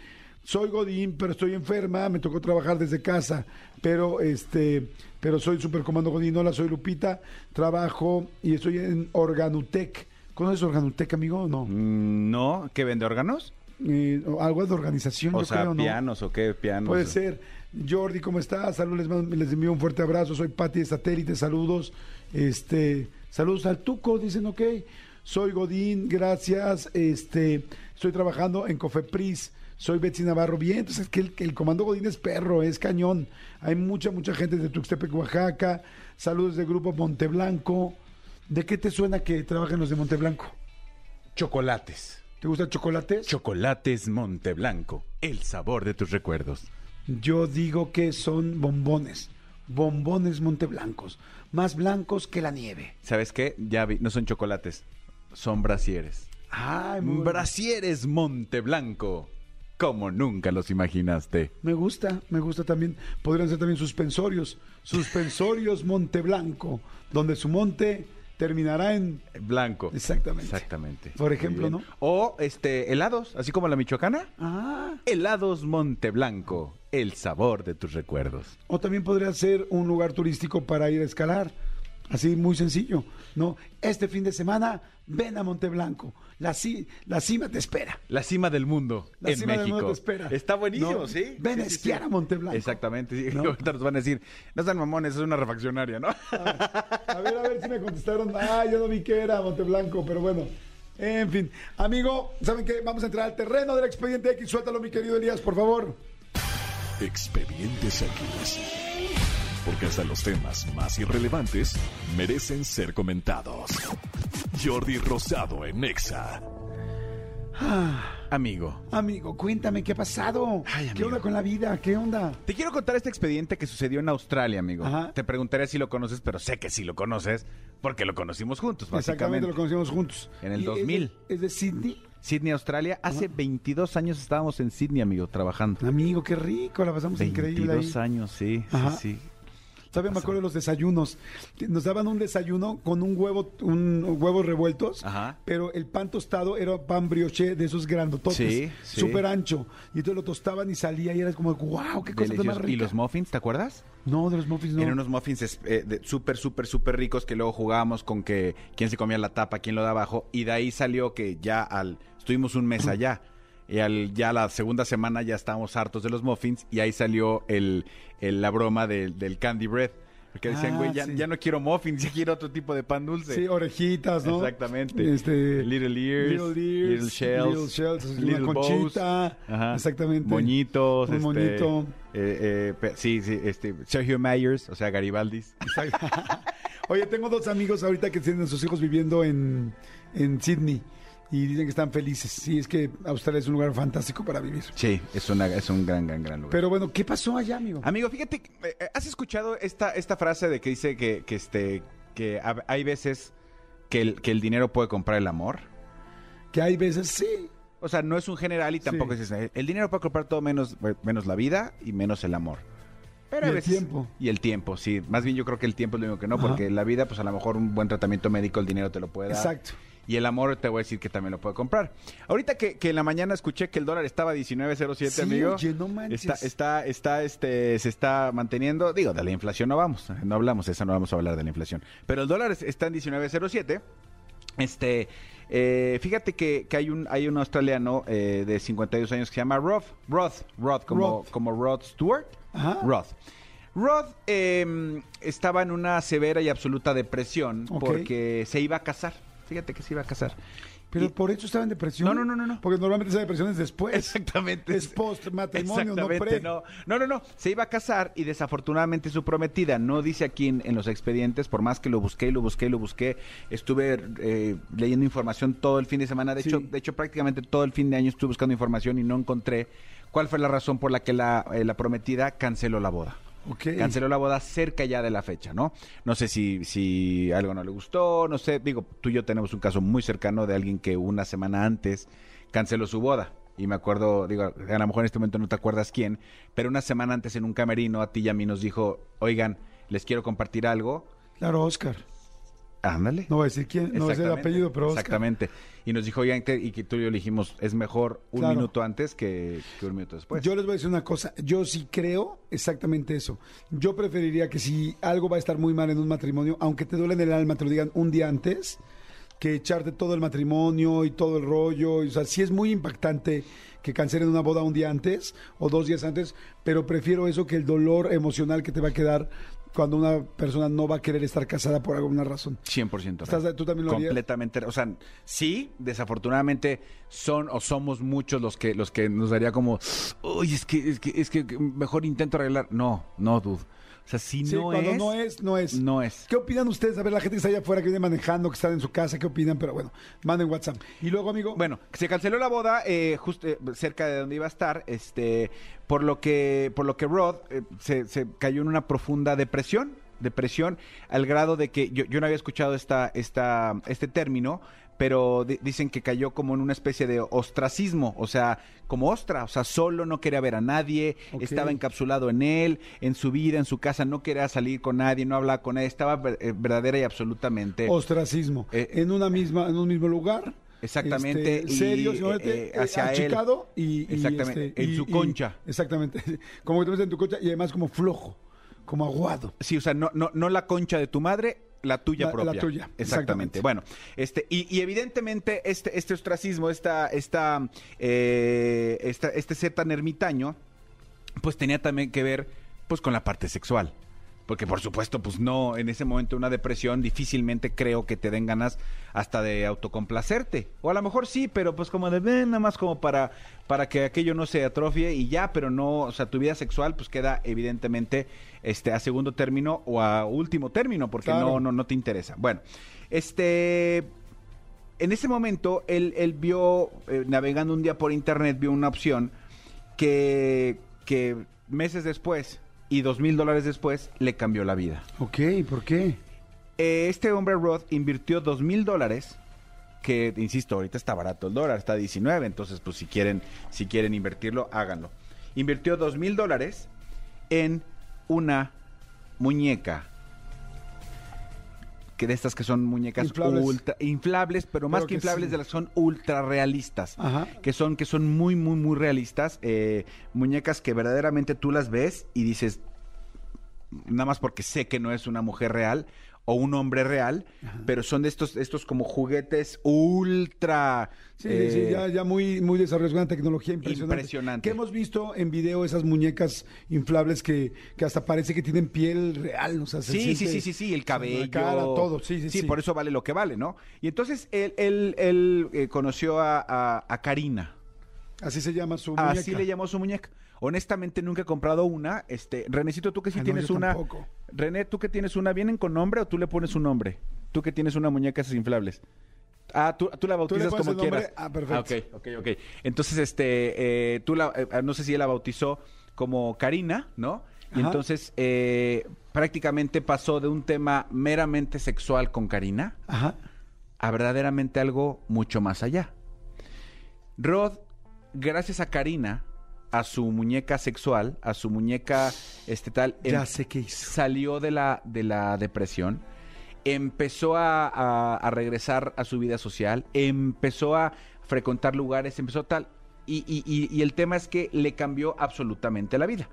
Soy Godín, pero estoy enferma, me tocó trabajar desde casa, pero este, pero soy Supercomando Godín. Hola, soy Lupita, trabajo y estoy en Organutec. ¿Conoces Organutec, amigo, o no? Mm, No, ¿qué vende órganos? Eh, algo de organización, O yo sea, creo, ¿no? pianos o qué pianos. Puede ser. Jordi, ¿cómo estás? Saludos, les, les envío un fuerte abrazo. Soy Pati de Satélite, saludos. Este, saludos al Tuco, dicen, ok. Soy Godín, gracias. Este, estoy trabajando en Cofepris. Soy Betsy Navarro. Bien, entonces que el, que el comando Godín es perro, es cañón. Hay mucha, mucha gente de Tuxtepec, Oaxaca. Saludos del grupo Monteblanco. ¿De qué te suena que trabajen los de Monteblanco? Chocolates. ¿Te gustan chocolates? Chocolates Monteblanco. El sabor de tus recuerdos. Yo digo que son bombones. Bombones monteblancos. Más blancos que la nieve. ¿Sabes qué? Ya vi, no son chocolates, son brasieres. Bueno. Brasieres Monteblanco. Como nunca los imaginaste. Me gusta, me gusta también. Podrían ser también suspensorios. Suspensorios Monteblanco. Donde su monte terminará en. Blanco. Exactamente. Exactamente. Por ejemplo. ¿no? O este helados, así como la michoacana. Ah. Helados Monteblanco. El sabor de tus recuerdos. O también podría ser un lugar turístico para ir a escalar. Así muy sencillo, ¿no? Este fin de semana, ven a Monteblanco. La, ci- la cima te espera. La cima del mundo La en cima del México. mundo te espera. Está buenísimo, ¿No? ¿sí? Ven Sí, a esquiar sí. a Monteblanco. Exactamente. Sí. ¿No? Ahorita nos van a decir, no están mamones, es una refaccionaria, ¿no? A ver, a ver si me contestaron. Ah, yo no vi que era Monteblanco, pero bueno. En fin, amigo, ¿saben qué? Vamos a entrar al terreno del expediente X. Suéltalo, mi querido Elías, por favor. Expedientes X. Porque hasta los temas más irrelevantes merecen ser comentados. Jordi Rosado en Exa. Amigo, Amigo, cuéntame, ¿qué ha pasado? Ay, ¿Qué onda con la vida? ¿Qué onda? te quiero contar este expediente que sucedió en Australia, amigo. Ajá. Te preguntaré si lo conoces, pero sé que sí lo conoces porque lo conocimos juntos, Exactamente, básicamente. lo conocimos juntos. En el ¿Y es de- 2000. ¿Es de, Sydney? Sydney, Australia. Hace 22 años estábamos en Sydney, amigo, trabajando. Amigo, qué rico, la pasamos increíble ahí. 22 años, sí, Ajá. sí, sí. ¿Sabes? Me acuerdo de los desayunos. Nos daban un desayuno con un huevo, un huevos revueltos, Ajá. pero el pan tostado era pan brioche de esos grandototes, Sí, sí. súper ancho. Y entonces lo tostaban y salía y era como, wow, qué cosa tan más rica. ¿Y los muffins, te acuerdas? No, de los muffins no. Eran unos muffins eh, de- súper, súper, súper ricos que luego jugábamos con que quién se comía la tapa, quién lo da abajo. Y de ahí salió que ya al... Estuvimos un mes allá. Y al, ya la segunda semana ya estábamos hartos de los muffins. Y ahí salió el, el- la broma del, del candy bread. Porque decían, Ah, güey, ya, sí. ya no quiero muffins, ya quiero otro tipo de pan dulce. Sí, orejitas, ¿no? Exactamente. Este, Little ears, Little ears, little shells, little shells, little una conchita. Ajá. Exactamente. Moñitos. Un este, moñito. eh, eh, sí, sí, este, Sergio Myers, o sea, Garibaldis. Oye, tengo dos amigos ahorita que tienen a sus hijos viviendo en, en Sydney y dicen que están felices. Sí, es que Australia es un lugar fantástico para vivir. Sí, es, una, es un gran, gran, gran lugar. Pero bueno, ¿qué pasó allá, amigo? Amigo, fíjate, eh, eh, ¿has escuchado esta, esta frase de que dice que, que, este, que hay veces que el, que el dinero puede comprar el amor? Que hay veces, sí. O sea, no es un general y tampoco Sí. es ese. El dinero puede comprar todo menos, menos la vida y menos el amor. Pero Y el veces- tiempo. Y el tiempo, sí. Más bien yo creo que el tiempo es lo único que no, Ajá. porque la vida, pues a lo mejor un buen tratamiento médico, el dinero te lo puede dar. Exacto. Y el amor te voy a decir que también lo puede comprar. Ahorita que, que en la mañana escuché que el dólar estaba a 19.07, Sí, amigo. oye, no manches. Está, está, está, este, se está manteniendo. Digo, de la inflación no vamos, no hablamos, esa no vamos a hablar de la inflación. Pero el dólar es- está en 19.07. Este, eh, fíjate que, que hay un hay un australiano eh, de 52 años que se llama Roth, Roth, Roth, como, Roth. como Rod Stewart. Ajá. Roth. Roth eh, estaba en una severa y absoluta depresión porque se iba a casar. Fíjate que se iba a casar. Pero Y- por eso estaba en depresión. No, no, no, no, no. Porque normalmente esa depresión es después. Exactamente. Es post matrimonio, no pre. no. No, no, no. Se iba a casar y desafortunadamente su prometida no dice aquí en, en los expedientes, por más que lo busqué y lo busqué y lo busqué, estuve eh, leyendo información todo el fin de semana. De Sí. hecho, de hecho prácticamente todo el fin de año estuve buscando información y no encontré cuál fue la razón por la que la, eh, la prometida canceló la boda. Canceló la boda cerca ya de la fecha, ¿no? No sé si, si algo no le gustó, no sé. Digo, tú y yo tenemos un caso muy cercano de alguien que una semana antes canceló su boda. Y me acuerdo, digo, a lo mejor en este momento no te acuerdas quién, pero una semana antes en un camerino a ti y a mí nos dijo, oigan, les quiero compartir algo. Claro, Oscar. Ándale. No voy a decir quién, no decir el apellido, pero Oscar. Exactamente. Y nos dijo, oigan, y que tú y yo le dijimos, es mejor un Claro. minuto antes que, que un minuto después. Yo les voy a decir una cosa, yo sí creo exactamente eso. Yo preferiría que si algo va a estar muy mal en un matrimonio, aunque te duele en el alma, te lo digan un día antes, que echarte todo el matrimonio y todo el rollo. O sea, sí es muy impactante que cancelen una boda un día antes o dos días antes, pero prefiero eso que el dolor emocional que te va a quedar cuando una persona no va a querer estar casada por alguna razón. 100% ¿Estás- tú también lo harías? Completamente. O sea, sí, desafortunadamente son o somos muchos los que los que nos daría como, uy, es que, es que, es que mejor intento arreglar. No, no, dude. O sea, si Sí, no cuando es, no es, no es. no es. ¿Qué opinan ustedes? A ver, la gente que está allá afuera, que viene manejando, que están en su casa, ¿qué opinan? Pero bueno, manden WhatsApp. Y luego, amigo, Bueno, se canceló la boda eh, justo eh, cerca de donde iba a estar, este, por lo que, por lo que Rod eh, se, se cayó en una profunda depresión, depresión, al grado de que yo, yo no había escuchado esta, esta, este término, pero di- dicen que cayó como en una especie de ostracismo, o sea, como ostra, o sea, solo no quería ver a nadie, estaba encapsulado en él, en su vida, en su casa, no quería salir con nadie, no hablaba con nadie, estaba ver- eh, verdadera y absolutamente ostracismo. Eh, en una misma, en un mismo lugar. Exactamente, Este, serio, eh, eh, hacia él. achicado y, y, Exactamente, este, en y- su y- concha. exactamente. Como que te metes en tu concha y además como flojo, como aguado. Sí, o sea, no, no, no la concha de tu madre, la tuya La- la propia. tuya, Exactamente. exactamente. Bueno, este, y, y evidentemente este, este ostracismo, esta, esta, eh, esta- este ser tan ermitaño, pues tenía también que ver pues con la parte sexual. Porque por supuesto, pues no, en ese momento una depresión difícilmente creo que te den ganas hasta de autocomplacerte. O a lo mejor sí, pero pues como de nada más como para, para que aquello no se atrofie y ya, pero no, o sea, tu vida sexual pues queda evidentemente este a segundo término o a último término, porque Claro. no, no, no te interesa. Bueno, este en ese momento él, él vio, eh, navegando un día por internet, vio una opción que, que meses después y dos mil dólares después le cambió la vida. Ok, ¿por qué? Eh, este hombre Roth invirtió dos mil dólares que insisto ahorita está barato el dólar está a 19 entonces pues si quieren si quieren invertirlo háganlo invirtió dos mil dólares en una muñeca que de estas que son muñecas Inflables. ultra inflables pero más que que inflables sí. de las son ultra realistas Ajá. que son que son muy muy muy realistas eh, muñecas que verdaderamente tú las ves y dices nada más porque sé que no es una mujer real o un hombre real, pero son de estos, estos como juguetes ultra. Sí, eh, sí, ya, ya muy, muy desarrollada una tecnología impresionante. Impresionante. Que hemos visto en video esas muñecas inflables que, que hasta parece que tienen piel real. O sea, se Sí, sí, sí, sí, sí, el la cabello. cara, todo, sí, sí, sí. por eso vale lo que vale, ¿no? Y entonces él, él, él, eh, conoció a, a- a Karina. Así se llama su muñeca. Así le llamó su muñeca. Honestamente nunca he comprado una. Este, Renecito, tú que sí Ah, no, tienes yo una. tampoco. René, ¿tú que tienes una, vienen con nombre o tú le pones un nombre? Tú que tienes una muñeca esas inflables. Ah, tú, tú la bautizas como quieras. Ah, perfecto. ok, ok, ok. Entonces, este, eh, tú la, eh, no sé si él la bautizó como Karina, ¿no? Y Ajá. entonces eh, prácticamente pasó de un tema meramente sexual con Karina Ajá. a verdaderamente algo mucho más allá. Rod, gracias a Karina, a su muñeca sexual, a su muñeca este tal, Ya em- sé qué hizo. salió de la, de la depresión, empezó a, a- a regresar a su vida social, empezó a frecuentar lugares, empezó tal, y, y- y- y el tema es que le cambió absolutamente la vida.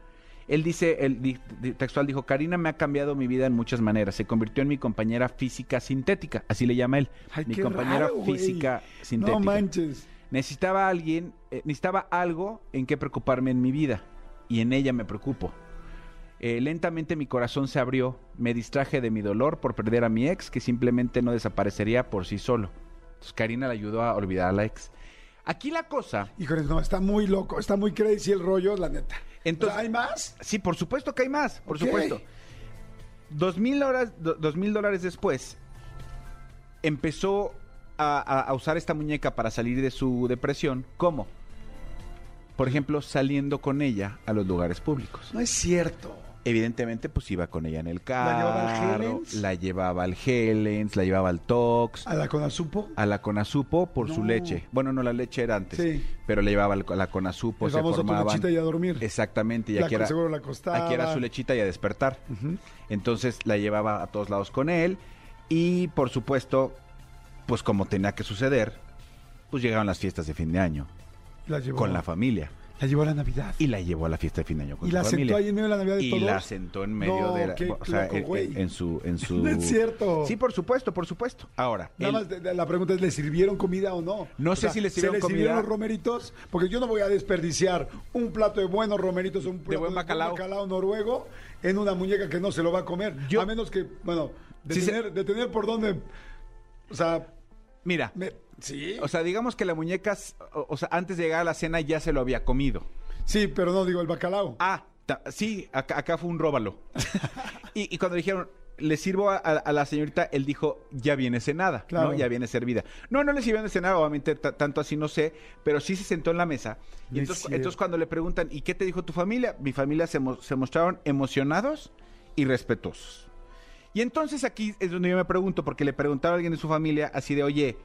Él dice, el textual dijo, Karina me ha cambiado mi vida en muchas maneras, se convirtió en mi compañera física sintética, así le llama él, Ay, mi compañera raro, física sintética. No manches. Necesitaba a alguien, eh, necesitaba algo en que preocuparme en mi vida y en ella me preocupo. Eh, lentamente mi corazón se abrió, me distraje de mi dolor por perder a mi ex que simplemente no desaparecería por sí solo. Entonces Karina le ayudó a olvidar a la ex. Aquí la cosa, Híjole, no, está muy loco, está muy crazy el rollo, la neta. Entonces- ¿Hay más? sí, por supuesto que hay más, por supuesto. Dos mil, horas, do- dos mil dólares después, empezó a, a- a usar esta muñeca para salir de su depresión. ¿Cómo? Por ejemplo, saliendo con ella a los lugares públicos. No es cierto. Evidentemente, pues iba con ella en el carro. llevaba al Helens? La llevaba al Helens, la llevaba al Tox, ¿A la Conasupo? a la Conasupo por su leche. Bueno, no, la leche era antes. Sí. Pero la llevaba a la Conasupo, el se famoso tu formaban. lechita y a dormir. Exactamente, y La aquí era, seguro la costaba. aquí era su lechita y a despertar. Entonces la llevaba a todos lados con él y por supuesto, pues como tenía que suceder, pues llegaron las fiestas de fin de año La llevó. con la familia La llevó a la Navidad. y la llevó a la fiesta de fin de año con ¿Y su la familia. sentó ahí en medio de la Navidad de y todos? la sentó en medio No, de la, qué o sea, loco, en- güey. en, en su en su No es cierto. Sí, por supuesto, por supuesto. Ahora, Nada él- más de- de- la pregunta es, ¿le sirvieron comida o no? No O sé sea, si le sirvieron ¿se le sirvieron comida? los romeritos? Porque yo no voy a desperdiciar un plato de buenos romeritos o un plato buen bacalao. noruego en una muñeca que no se lo va a comer. Yo- A menos que, bueno, de, se- tener, de tener por dónde... O sea, mira, me- ¿sí? o sea, digamos que la muñeca, o, o sea, antes de llegar a la cena ya se lo había comido. Sí, pero no digo el bacalao. Ah, ta- sí, acá, acá fue un róbalo. y, y cuando dijeron, le sirvo a, a- a la señorita, él dijo, ya viene cenada, Claro. ¿no? Ya viene servida. No, no le sirvieron de cenar, obviamente ta- tanto así no sé, pero sí se sentó en la mesa. Y No entonces, entonces cuando le preguntan, ¿y qué te dijo tu familia? Mi familia se, mo- se mostraron emocionados y respetuosos. Y entonces aquí es donde yo me pregunto, porque le preguntaba a alguien de su familia así de, oye,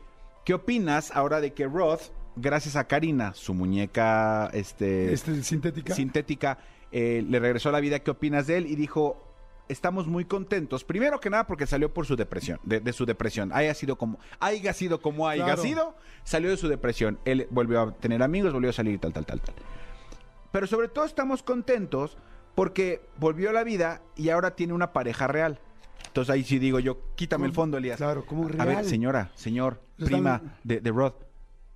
¿qué opinas ahora de que Roth, gracias a Karina, su muñeca, este, Este, sintética. sintética, eh, le regresó a la vida. ¿Qué opinas de él? Y dijo, estamos muy contentos. Primero que nada porque salió por su depresión, de, de su depresión. Haya sido como, haya sido como haya Claro. sido, salió de su depresión. Él volvió a tener amigos, volvió a salir, tal, tal, tal, tal. Pero sobre todo estamos contentos porque volvió a la vida y ahora tiene una pareja real. Entonces ahí sí digo yo, quítame el fondo, Elías. Claro, ¿cómo A real? ver, señora, señor, prima de, de Rod,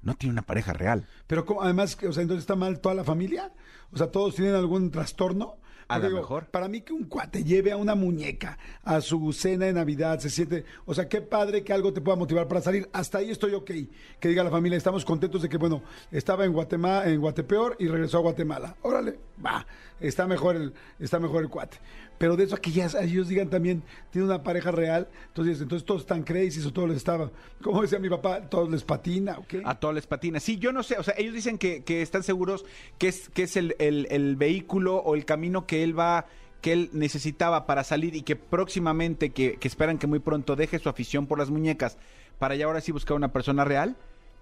no tiene una pareja real. Pero ¿cómo? además, o sea, entonces está mal toda la familia. O sea, todos tienen algún trastorno. A Porque lo mejor. Para mí que un cuate lleve a una muñeca a su cena de Navidad, se siente, o sea, qué padre que algo te pueda motivar para salir. Hasta ahí estoy ok. Que diga la familia, estamos contentos de que, bueno, estaba en Guatemala, en Guatepeor y regresó a Guatemala. Órale, va, está mejor el, está mejor el cuate. Pero de eso a que ya ellos digan también, tiene una pareja real, entonces, entonces todos están crazy, o todos les estaba, como decía mi papá, todos les patina, ¿ok? A todos les patina. Sí, yo no sé, o sea, ellos dicen que, que están seguros que es, que es el, el- el vehículo o el camino que él va, que él necesitaba para salir y que próximamente, que, que esperan que muy pronto deje su afición por las muñecas para ya ahora sí buscar una persona real.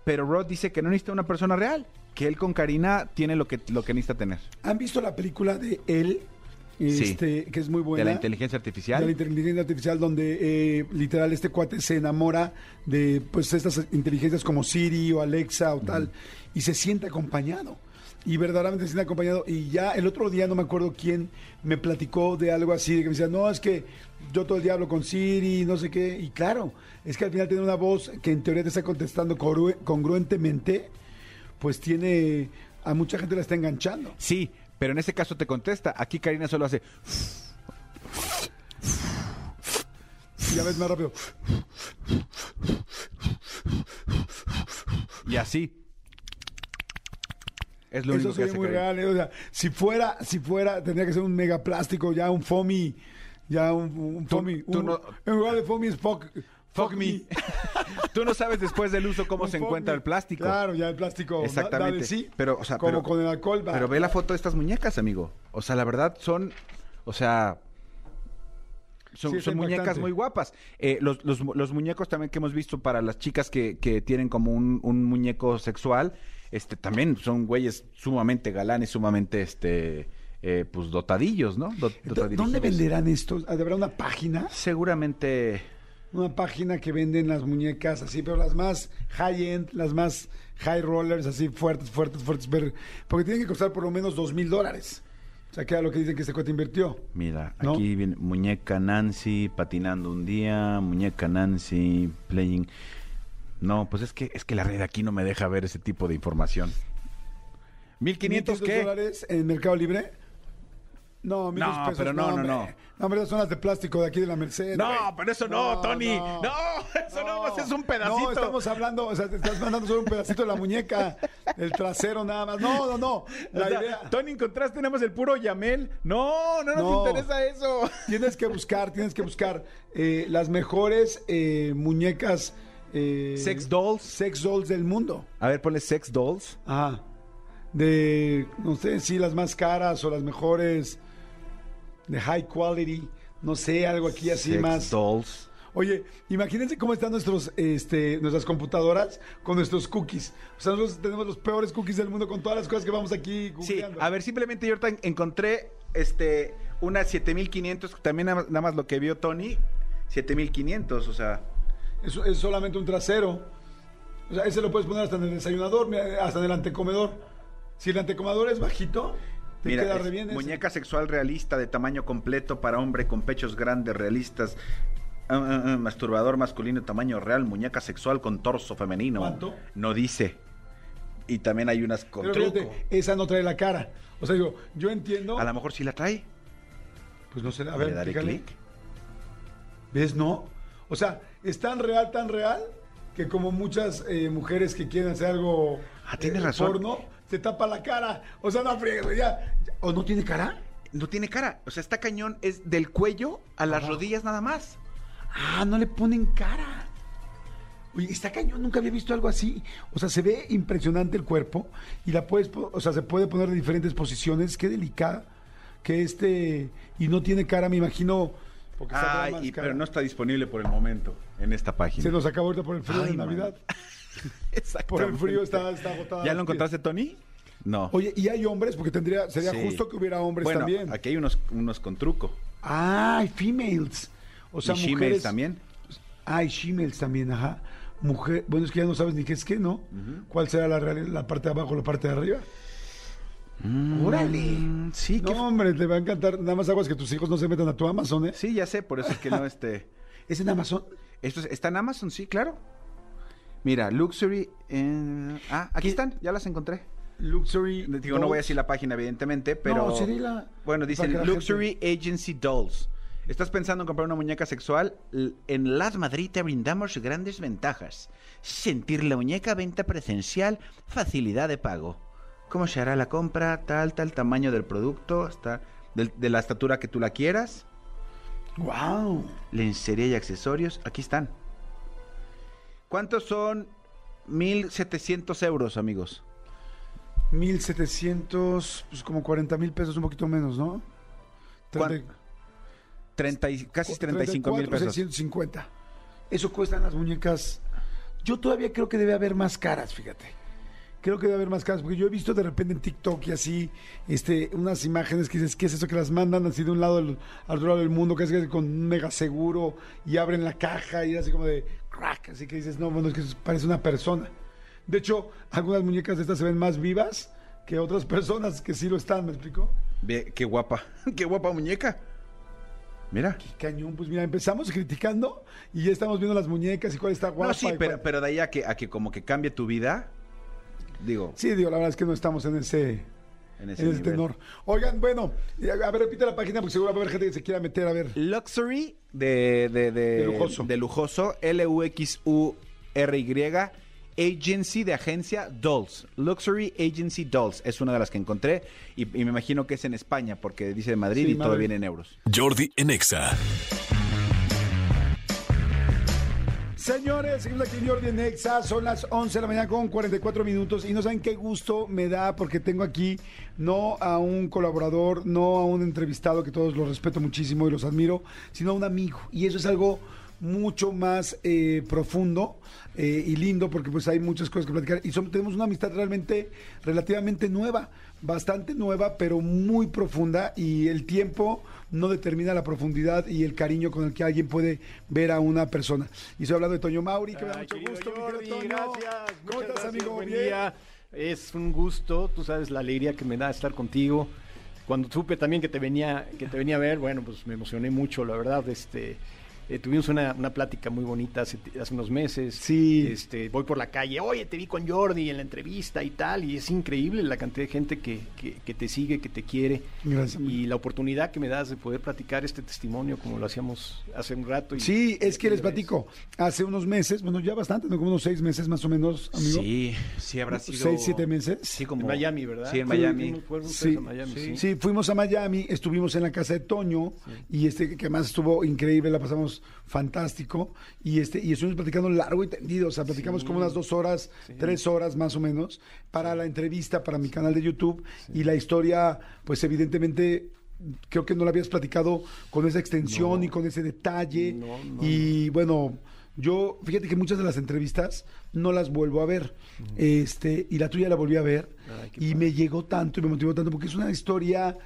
Pero Rod dice que no necesita una persona real, que él con Karina tiene lo que, lo que necesita tener. ¿Han visto la película de él? Sí. Este, que es muy buena. De la inteligencia artificial. De la inteligencia artificial, donde eh, literal este cuate se enamora de pues estas inteligencias como Siri o Alexa o tal, y se siente acompañado. Y verdaderamente se siente acompañado. Y ya el otro día, no me acuerdo quién, me platicó de algo así, de que me decía, no, es que yo todo el día hablo con Siri, no sé qué. Y claro, es que al final tiene una voz que en teoría te está contestando congru- congruentemente, pues tiene, a mucha gente la está enganchando. Sí, pero en este caso te contesta. Aquí Karina solo hace. Y ya ves más rápido. Y así. Es lo Eso único que hace muy Karina. real. eh, O sea, si fuera, si fuera, tendría que ser un mega plástico, ya un foamy Ya un, un Tú- foamy. tú un- no- En lugar de foamy es fuck, me. Tú no sabes después del uso cómo Un se encuentra me. el plástico. Claro, ya el plástico. da- Exactamente. sí, Pero, o sea, como pero- con el alcohol. va. Pero ve la foto de estas muñecas, amigo. O sea, la verdad son, o sea, son, Sí, está son muñecas muy guapas. Eh, los, los, los muñecos también que hemos visto para las chicas que, que tienen como un, un muñeco sexual, este, también son güeyes sumamente galanes, sumamente, este, eh, pues dotadillos, ¿no? Do- ¿Dó- ¿Dónde venderán estos? ¿Habrá una página? Seguramente. Una página que venden las muñecas así, pero las más high-end, las más high rollers, así fuertes, fuertes, fuertes. Porque tienen que costar por lo menos dos mil dólares. O sea, que era lo que dicen que este cuate invirtió. Mira, ¿No? aquí viene muñeca Nancy patinando un día, muñeca Nancy playing. No, pues es que es que la red aquí no me deja ver ese tipo de información. ¿1500 qué? dólares en Mercado Libre? No, mil No, pesos. pero no, no, no. No, hombre, son las de plástico de aquí de la Merced. No, pero eso no, Tony. No, eso más es un pedacito. No, estamos hablando, o sea, te estás mandando solo un pedacito de la muñeca, el trasero nada más. No, no, no. La O sea, idea. Tony, encontraste nada más el puro Yamel. No, no nos No. interesa eso. Tienes que buscar, tienes que buscar eh, las mejores eh, muñecas. eh, Sex dolls. Sex dolls del mundo. A ver, ponle sex dolls. Ajá. De, no sé si las más caras o las mejores. De high quality. No sé, algo aquí así sex más. dolls. Oye, imagínense cómo están nuestros, este, nuestras computadoras con nuestros cookies. O sea, nosotros tenemos los peores cookies del mundo con todas las cosas que vamos aquí Sí, a ver, simplemente yo encontré este una 7500, que también nada más, lo que vio Tony, 7500, o sea, Es, es solamente un trasero. O sea, ese lo puedes poner hasta en el desayunador, hasta en el antecomedor. Si el antecomedor es bajito, te mira, queda es re bien. ese. muñeca sexual realista de tamaño completo para hombre con pechos grandes realistas. Ah, ah, ah, masturbador masculino tamaño real, muñeca sexual con torso femenino. ¿Cuánto? No dice. Y también hay unas con Pero truco. fíjate, esa no trae la cara. O sea, digo, yo entiendo. A lo mejor sí la trae. Pues no sé, a ver, Le daré clic. ¿Ves? No. O sea, es tan real, tan real, que como muchas eh, mujeres que quieren hacer algo Ah, tienes eh, razón. porno, se tapa la cara. O sea, no güey, ya. ¿O no tiene cara? No tiene cara. O sea, está cañón. Es del cuello a las rodillas nada más. Ah, no le ponen cara. Oye, está cañón, nunca había visto algo así. O sea, se ve impresionante el cuerpo y la puedes, o sea, se puede poner de diferentes posiciones. Qué delicada. Que este, y no tiene cara, me imagino. Porque más y- pero no está disponible por el momento en esta página. Se nos acabó ahorita por el frío Ay, de man. Navidad. Exactamente. Por el frío está, está agotada. ¿Ya lo encontraste, Tony? No. Oye, y hay hombres, porque tendría, sería Sí. justo que hubiera hombres bueno, también. aquí hay unos, unos con truco. Ah, hay females. O sea, y she-males mujeres. también. Hay females también, ajá. Mujer, bueno, es que ya no sabes ni qué es qué, ¿no? ¿Cuál será la, real- la parte de abajo o la parte de arriba? ¡Órale! Mm, sí, No, qué- hombre, te va a encantar. Nada más aguas que tus hijos no se metan a tu Amazon, ¿eh? sí, ya sé, por eso es que no este. ¿Es en Amazon? Esto es- está en Amazon, sí, claro. Mira, Luxury. eh, ah, aquí están, ya las encontré. Luxury. Digo, no voy a decir la página, evidentemente, pero. No, sería la- Bueno, dicen Luxury Agency Dolls. ¿Estás pensando en comprar una muñeca sexual? En Las Madrid te brindamos grandes ventajas. Sentir la muñeca, venta presencial, facilidad de pago. ¿Cómo se hará la compra? Tal, tal, tamaño del producto, hasta del- de, la estatura que tú la quieras. ¡Wow! Lencería y accesorios, aquí están. ¿Cuántos son 1.700 euros, amigos? 1700, pues como 40 mil pesos, un poquito menos, ¿no? ¿Cuán- Treinta- 30 y- casi 35 mil 34, pesos. 650. Eso cuestan las muñecas. Yo todavía creo que debe haber más caras, fíjate. Creo que debe haber más caras, porque yo he visto de repente en TikTok y así, este, unas imágenes que dices, ¿qué es eso? Que las mandan así de un lado al, al otro lado del mundo, casi casi con un mega seguro, y abren la caja y así como de crack, así que dices, no, bueno, es que parece una persona. De hecho, algunas muñecas de estas se ven más vivas que otras personas que sí lo están, ¿me explico? Ve, qué guapa, qué guapa muñeca. Mira. Cañón, pues mira, empezamos criticando y ya estamos viendo las muñecas y cuál está guapa. No, sí, pero, cuál- pero de ahí a que, a que como que cambie tu vida, digo, Sí, digo, la verdad es que no estamos en ese, en en ese ese nivel. tenor. Oigan, bueno, a ver, repite la página porque seguro va a haber gente que se quiera meter a ver. Luxury de, de, de, De lujoso. de lujoso, L-U-X-U-R-Y, Agency de agencia Dolls. Luxury Agency Dolls. Es una de las que encontré y, y me imagino que es en España porque dice de Madrid Sí, y todo viene en euros. Jordi en Exa. Señores, seguimos aquí en Jordi en Exa, son las 11 de la mañana con 44 minutos y no saben qué gusto me da porque tengo aquí no a un colaborador, no a un entrevistado que todos los respeto muchísimo y los admiro, sino a un amigo. Y eso es algo mucho más eh, profundo eh, y lindo porque pues hay muchas cosas que platicar y son- tenemos una amistad realmente relativamente nueva, bastante nueva pero muy profunda y el tiempo no determina la profundidad y el cariño con el que alguien puede ver a una persona. Y estoy hablando de Toño Mauri, que me da mucho gusto. mi Jordi, querido Toño. gracias. ¿Cómo estás, gracias, amigo? Buen Bien. día. Es un gusto, tú sabes la alegría que me da estar contigo. Cuando supe también que te venía, que te venía a ver, bueno, pues me emocioné mucho, la verdad. Este, eh, tuvimos una, una plática muy bonita hace, hace unos meses. Sí. Este, voy por la calle, oye, te vi con Jordi en la entrevista y tal, y es increíble la cantidad de gente que, que- que te sigue, que te quiere. Gracias, amigo. Y la oportunidad que me das de poder platicar este testimonio como lo hacíamos hace un rato. y- Sí, es que les platico. Hace unos meses, bueno, ya bastante, ¿no? como unos seis meses más o menos, amigo. Sí, sí habrá sido. Seis, siete meses. Sí, como. En Miami, ¿verdad? Sí, en Miami. fuimos- fueron ustedes Sí, a Miami, sí. Sí, fuimos a Miami, estuvimos en la casa de Toño y este que además estuvo increíble, la pasamos fantástico. Y este y estuvimos platicando largo y tendido, o sea, platicamos como unas dos horas, tres horas más o menos para la entrevista para mi canal de YouTube. Y la historia, pues evidentemente creo que no la habías platicado con esa extensión y con ese detalle. No, no, y bueno. Yo, fíjate que muchas de las entrevistas no las vuelvo a ver. Este, y la tuya la volví a ver. Ay, y me llegó tanto y me motivó tanto porque es una historia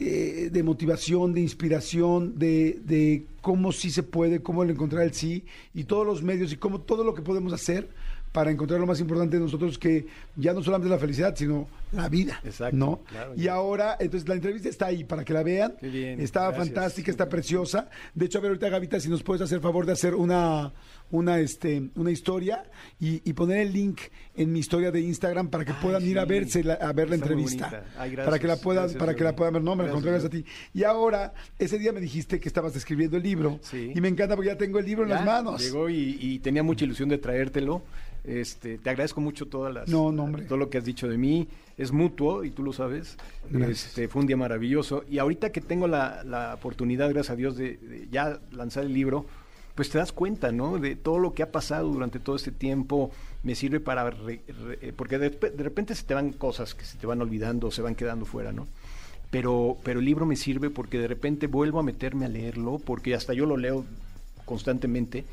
eh, de motivación, de inspiración, de, de cómo sí se puede, cómo encontrar el sí y todos los medios y cómo todo lo que podemos hacer para encontrar lo más importante de nosotros que ya no solamente la felicidad, sino la vida. Exacto, ¿no? claro, y ahora, entonces la entrevista está ahí para que la vean. Qué bien, está gracias. fantástica, está preciosa. De hecho, a ver ahorita, Gavita, si nos puedes hacer favor de hacer una, una, este, una historia y, y poner el link en mi historia de Instagram para que Ay, puedan ir a verse la- a ver la Está entrevista. Ay, para que la puedan, gracias, para que la puedan ver. No, me Gracias, gracias a ti. Y ahora, ese día me dijiste que estabas escribiendo el libro. Sí. Y me encanta porque ya tengo el libro en las manos. Llegó y, y tenía mucha ilusión de traértelo. Este, te agradezco mucho todas las, No, no, todo lo que has dicho de mí. Es mutuo y tú lo sabes. Gracias. Este, fue un día maravilloso. Y ahorita que tengo la, la oportunidad, gracias a Dios, de, de ya lanzar el libro, pues te das cuenta, ¿no? De todo lo que ha pasado durante todo este tiempo. Me sirve para... re- re- porque de, de repente se te van cosas que se te van olvidando, se van quedando fuera, ¿no? pero, pero el libro me sirve porque de repente vuelvo a meterme a leerlo, porque hasta yo lo leo constantemente,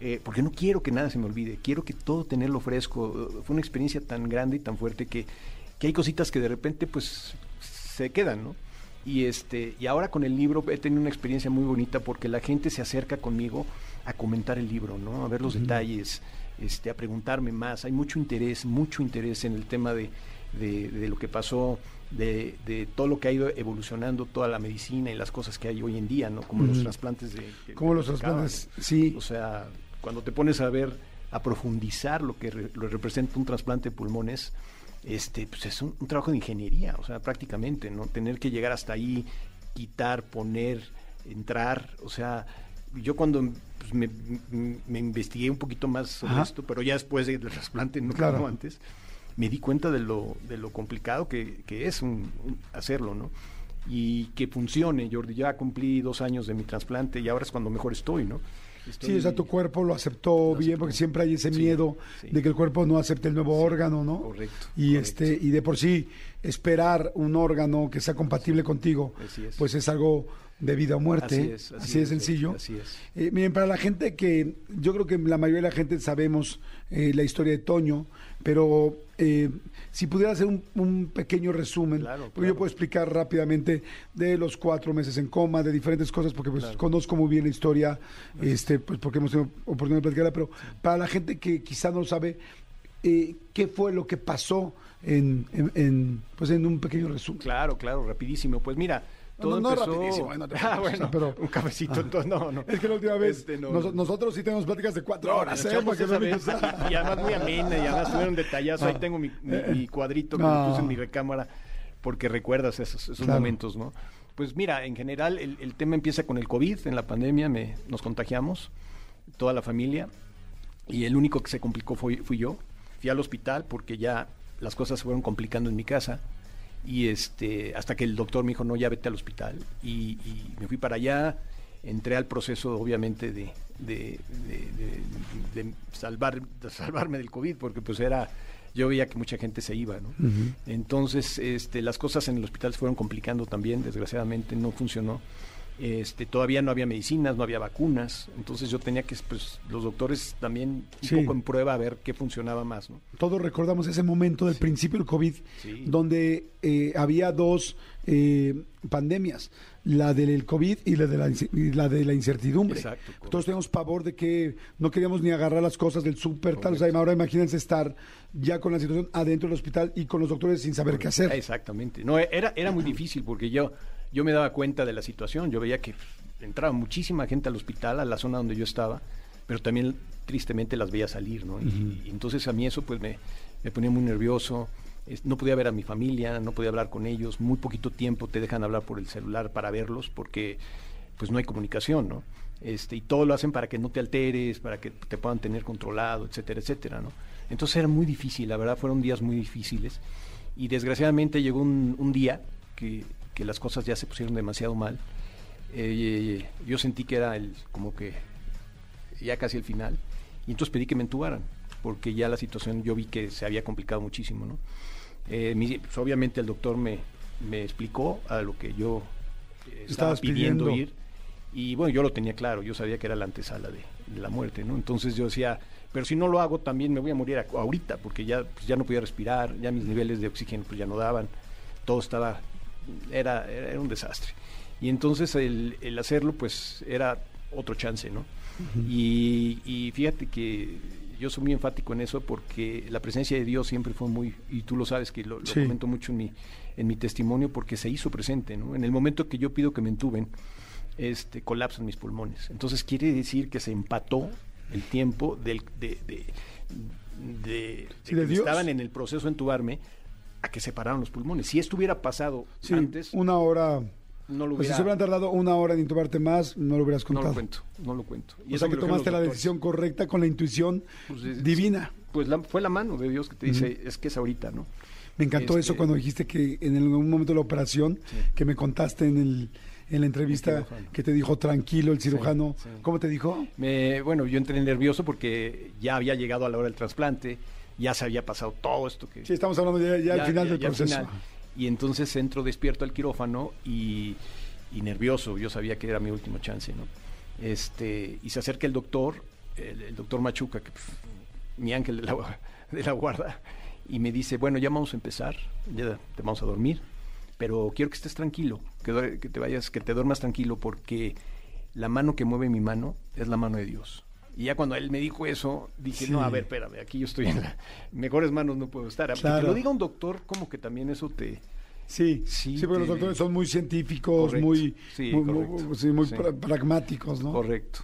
eh, porque no quiero que nada se me olvide, quiero que todo tenerlo fresco. Eh, Fue una experiencia tan grande y tan fuerte que, que hay cositas que de repente pues se quedan, ¿no? Y, este, y ahora con el libro he tenido una experiencia muy bonita porque la gente se acerca conmigo a comentar el libro, ¿no? A ver los detalles, este, a preguntarme más. Hay mucho interés, mucho interés en el tema de, de- de lo que pasó, de, de todo lo que ha ido evolucionando, toda la medicina y las cosas que hay hoy en día, ¿no? Como los trasplantes de... Como los trasplantes, sí. O sea, cuando te pones a ver, a profundizar lo que re- lo representa un trasplante de pulmones, este, pues es un, un trabajo de ingeniería, o sea, prácticamente, ¿no? Tener que llegar hasta ahí, quitar, poner, entrar, o sea, yo cuando pues, me, investigué un poquito más sobre Ajá. esto, pero ya después del trasplante, no Claro. como antes, me di cuenta de lo, de lo complicado que, que es un- un- hacerlo, ¿no? Y que funcione, Jordi, ya cumplí dos años de mi trasplante y ahora es cuando mejor estoy, ¿no? Estoy- Sí, o sea, tu cuerpo lo aceptó Lo bien, aceptó. porque siempre hay ese Sí, miedo sí. de que el cuerpo no acepte el nuevo órgano, ¿no? correcto, Y correcto. este y de por sí esperar un órgano que sea compatible contigo, es. pues es algo de vida o muerte. Así es, así así de es, sencillo. así es. Eh, miren, para la gente que yo creo que la mayoría de la gente sabemos eh, la historia de Toño, pero eh, si pudiera hacer un, un pequeño resumen, Claro, yo puedo explicar rápidamente de los cuatro meses en coma, de diferentes cosas, porque pues Claro. conozco muy bien la historia, este, pues porque hemos tenido oportunidad de platicarla, pero para la gente que quizá no lo sabe, eh, ¿qué fue lo que pasó en, en- en, pues en un pequeño resumen? Claro, claro, rapidísimo. Pues mira, todo No, no empezó... rapidísimo, no te ah, preocupes, bueno, pero- un cafecito, entonces no, no. Es que la última vez Este, no, nos- no. nosotros sí tenemos pláticas de cuatro horas, ¿eh? Para que no vez, digas- y además muy amena, y además tuvieron detallazo. Ahí Ah. tengo mi, mi- mi cuadrito que Ah. me puse en mi recámara, porque recuerdas esos, esos Claro. momentos, ¿no? Pues mira, en general el, el tema empieza con el COVID, en la pandemia me, nos contagiamos, toda la familia, y el único que se complicó fui, fui yo. Fui al hospital porque ya las cosas se fueron complicando en mi casa y este hasta que el doctor me dijo no ya vete al hospital y, y me fui para allá entré al proceso obviamente de, de, de- de- de salvar salvarme del covid porque pues era yo veía que mucha gente se iba ¿no? entonces este las cosas en el hospital se fueron complicando también desgraciadamente no funcionó este, todavía no había medicinas, no había vacunas, entonces yo tenía que, pues, los doctores también un Sí. poco en prueba a ver qué funcionaba más, ¿no? Todos recordamos ese momento del principio del COVID, Sí. donde eh, había dos eh, pandemias, la del COVID y la de la, inci- y la, de la incertidumbre. Exacto. Todos teníamos pavor de que no queríamos ni agarrar las cosas del súper, tal. O sea, ahora imagínense estar ya con la situación adentro del hospital y con los doctores sin saber qué hacer. Exactamente. No, era, era muy difícil porque yo, yo me daba cuenta de la situación. Yo veía que entraba muchísima gente al hospital, a la zona donde yo estaba, pero también tristemente las veía salir, ¿no? Y, y entonces a mí eso pues me, me ponía muy nervioso. Es- No podía ver a mi familia, no podía hablar con ellos. Muy poquito tiempo te dejan hablar por el celular para verlos porque pues no hay comunicación, ¿no? Este, y todo lo hacen para que no te alteres, para que te puedan tener controlado, etcétera, etcétera, ¿no? Entonces era muy difícil, la verdad fueron días muy difíciles y desgraciadamente llegó un, un día que, que las cosas ya se pusieron demasiado mal. Eh, yo sentí que era el, como que ya casi el final y entonces pedí que me entubaran porque ya la situación yo vi que se había complicado muchísimo, ¿no? Eh, pues, obviamente el doctor me, me explicó a lo que yo eh, estaba Estabas pidiendo, pidiendo. ir y bueno, yo lo tenía claro, yo sabía que era la antesala de, de la muerte, ¿no? Entonces yo decía, pero si no lo hago también me voy a morir ahorita, porque ya, pues, ya no podía respirar, ya mis niveles de oxígeno pues ya no daban, todo estaba, era, era, un desastre. Y entonces el, el hacerlo pues era otro chance, ¿no? y, y fíjate que yo soy muy enfático en eso porque la presencia de Dios siempre fue muy, y tú lo sabes que lo, lo Sí. comento mucho en mi, en mi testimonio porque se hizo presente, ¿no? En el momento que yo pido que me entuben, este, colapsan mis pulmones. Entonces quiere decir que se empató el tiempo del, de, de, de- de Sí, que Dios. estaban en el proceso de entubarme a que se pararon los pulmones. Si esto hubiera pasado Sí, antes, una hora. no lo Pues si hubiera... se hubieran tardado una hora en intubarte más, no lo hubieras no contado. lo cuento, no lo cuento. o eso sea que tomaste la decisión correcta con la intuición Pues es- divina. Pues la- fue la mano de Dios que te dice, es que es ahorita, ¿no? Me encantó eso Este- cuando dijiste que en algún momento de la operación, Sí. que me contaste en, el, en la entrevista, que te dijo tranquilo el cirujano. sí. ¿Cómo te dijo? Me, bueno, yo entré nervioso porque ya había llegado a la hora del trasplante, ya se había pasado todo esto que... Sí, estamos hablando ya, ya al final del ya proceso. final. Y entonces entro despierto al quirófano y, y nervioso, yo sabía que era mi último chance, ¿no? Este, y se acerca el doctor, el, el doctor Machuca, que pf, mi ángel de la, de la guarda, y me dice, bueno, ya vamos a empezar, ya te vamos a dormir, pero quiero que estés tranquilo, que te vayas, que te duermas tranquilo, porque la mano que mueve mi mano es la mano de Dios. Y ya cuando él me dijo eso, dije, Sí. no, a ver, espérame, aquí yo estoy en las mejores manos, no puedo estar. Claro. te lo diga un doctor, como que también eso te... Sí, Sí, sí, porque los doctores son muy científicos, Correcto. muy, Sí, muy, muy- muy pra- pragmáticos, ¿no? Correcto.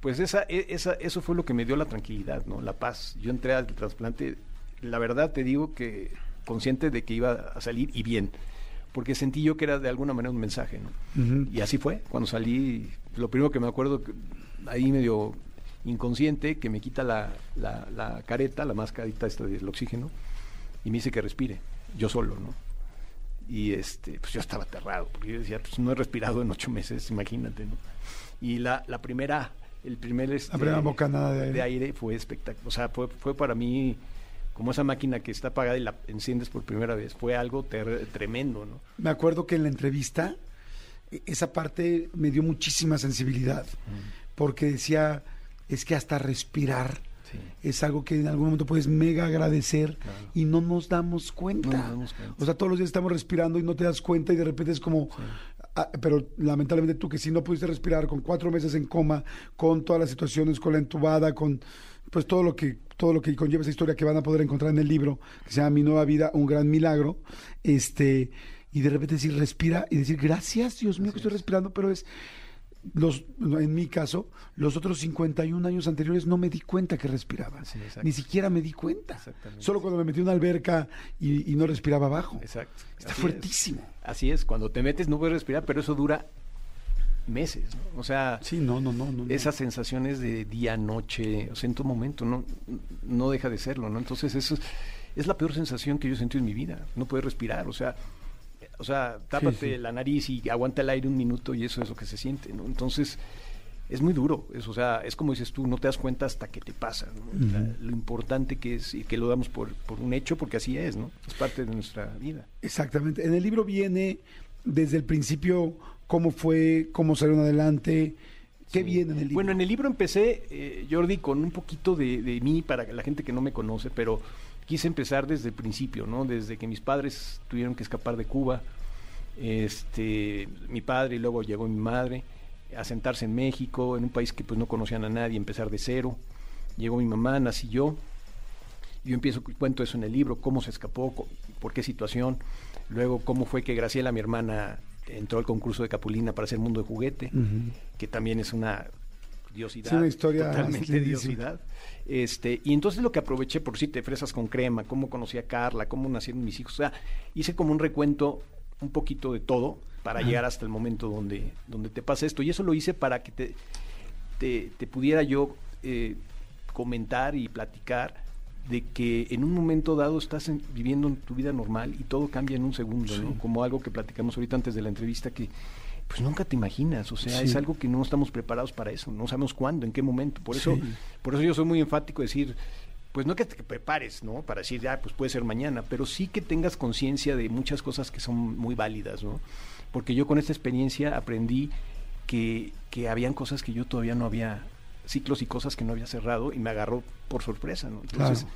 Pues esa, e- esa, eso fue lo que me dio la tranquilidad, ¿no? La paz. Yo entré al trasplante, la verdad te digo que consciente de que iba a salir y bien, porque sentí yo que era de alguna manera un mensaje, ¿no? Y así fue. Cuando salí, lo primero que me acuerdo, que ahí medio inconsciente, que me quita la, la, la careta, la mascarita esta del oxígeno, y me dice que respire, yo solo, ¿no? Y este, pues yo estaba aterrado, porque yo decía, pues no he respirado en ocho meses, imagínate, ¿no? Y la, la primera, el primer este, primera bocanada de aire. de aire fue espectacular. O sea, fue, fue para mí como esa máquina que está apagada y la enciendes por primera vez. Fue algo ter- tremendo, ¿no? Me acuerdo que en la entrevista e- esa parte me dio muchísima sensibilidad, porque decía, es que hasta respirar Sí. es algo que en algún momento puedes mega agradecer Claro. y no nos damos cuenta. No nos damos cuenta. O sea, todos los días estamos respirando y no te das cuenta y de repente es como... ah, pero lamentablemente tú que si no pudiste respirar con cuatro meses en coma, con todas las situaciones, con la entubada, con pues todo lo que todo lo que conlleva esa historia que van a poder encontrar en el libro que se llama Mi nueva vida, un gran milagro, este y de repente decir respira y decir gracias Dios mío que estoy respirando, pero es los, en mi caso, los otros 51 años anteriores no me di cuenta que respiraba. Sí. Ni siquiera me di cuenta. Solo cuando me metí en una alberca y, y no respiraba abajo. Exacto. Está Así fuertísimo. es. Así es, cuando te metes no puedes respirar, pero eso dura meses, ¿no? O sea, Sí, no, no, no. no, no. esas sensaciones de día, noche, o sea, en todo momento, no, no deja de serlo, ¿no? Entonces, eso es, es la peor sensación que yo he sentido en mi vida, no poder respirar, o sea, o sea, tápate sí. la nariz y aguanta el aire un minuto y eso es lo que se siente, ¿no? Entonces, es muy duro, es, o sea, es como dices tú, no te das cuenta hasta que te pasa, ¿no? La- lo importante que es y que lo damos por, por un hecho, porque así es, ¿no? Es parte de nuestra vida. Exactamente. En el libro viene desde el principio cómo fue, cómo salieron adelante. ¿Qué Sí. viene en el libro? Bueno, en el libro empecé, eh, Jordi, con un poquito de, de mí para la gente que no me conoce, pero quise empezar desde el principio, ¿no? Desde que mis padres tuvieron que escapar de Cuba, este, mi padre y luego llegó mi madre, a sentarse en México, en un país que pues no conocían a nadie, empezar de cero. Llegó mi mamá, nací yo. Yo empiezo, cuento eso en el libro, cómo se escapó, por qué situación. Luego, cómo fue que Graciela, mi hermana, entró al concurso de Capulina para hacer Mundo de Juguete, que también es una diosidad. Sí, una historia Totalmente diosidad. Este, y entonces lo que aproveché, por si te fresas con crema, cómo conocí a Carla, cómo nacieron mis hijos. O sea, hice como un recuento, un poquito de todo, para llegar hasta el momento donde, donde te pasa esto. Y eso lo hice para que te, te, te pudiera yo eh, comentar y platicar de que en un momento dado estás en- viviendo en tu vida normal y todo cambia en un segundo, ¿no? Como algo que platicamos ahorita antes de la entrevista que pues nunca te imaginas, o sea, Sí. es algo que no estamos preparados para eso, no sabemos cuándo, en qué momento. Por eso, Sí. por eso yo soy muy enfático de decir, pues no que te prepares, ¿no? Para decir, ya, pues puede ser mañana, pero sí que tengas conciencia de muchas cosas que son muy válidas, ¿no? Porque yo con esta experiencia aprendí que, que habían cosas que yo todavía no había, ciclos y cosas que no había cerrado y me agarró por sorpresa, ¿no? Entonces, Claro.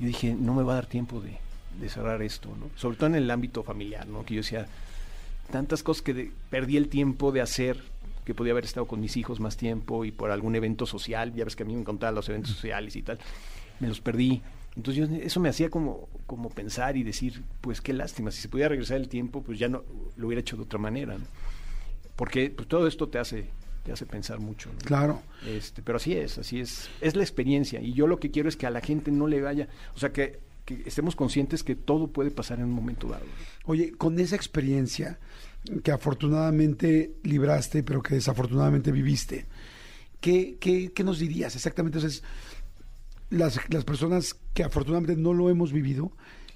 yo dije, no me va a dar tiempo de, de cerrar esto, ¿no? Sobre todo en el ámbito familiar, ¿no? Que yo decía, tantas cosas que de- perdí el tiempo de hacer, que podía haber estado con mis hijos más tiempo y por algún evento social, ya ves que a mí me encantaban los eventos sociales y tal, me los perdí. Entonces yo- eso me hacía como, como pensar y decir, pues qué lástima, si se pudiera regresar el tiempo, pues ya no lo hubiera hecho de otra manera, ¿no? Porque pues, todo esto te hace, te hace pensar mucho. ¿no? Claro. Este, pero así es, así es. Es la experiencia. Y yo lo que quiero es que a la gente no le vaya, o sea, que, que estemos conscientes que todo puede pasar en un momento dado. Oye, con esa experiencia que afortunadamente libraste, pero que desafortunadamente viviste, ¿qué, qué, qué nos dirías exactamente? Entonces, las, las personas que afortunadamente no lo hemos vivido,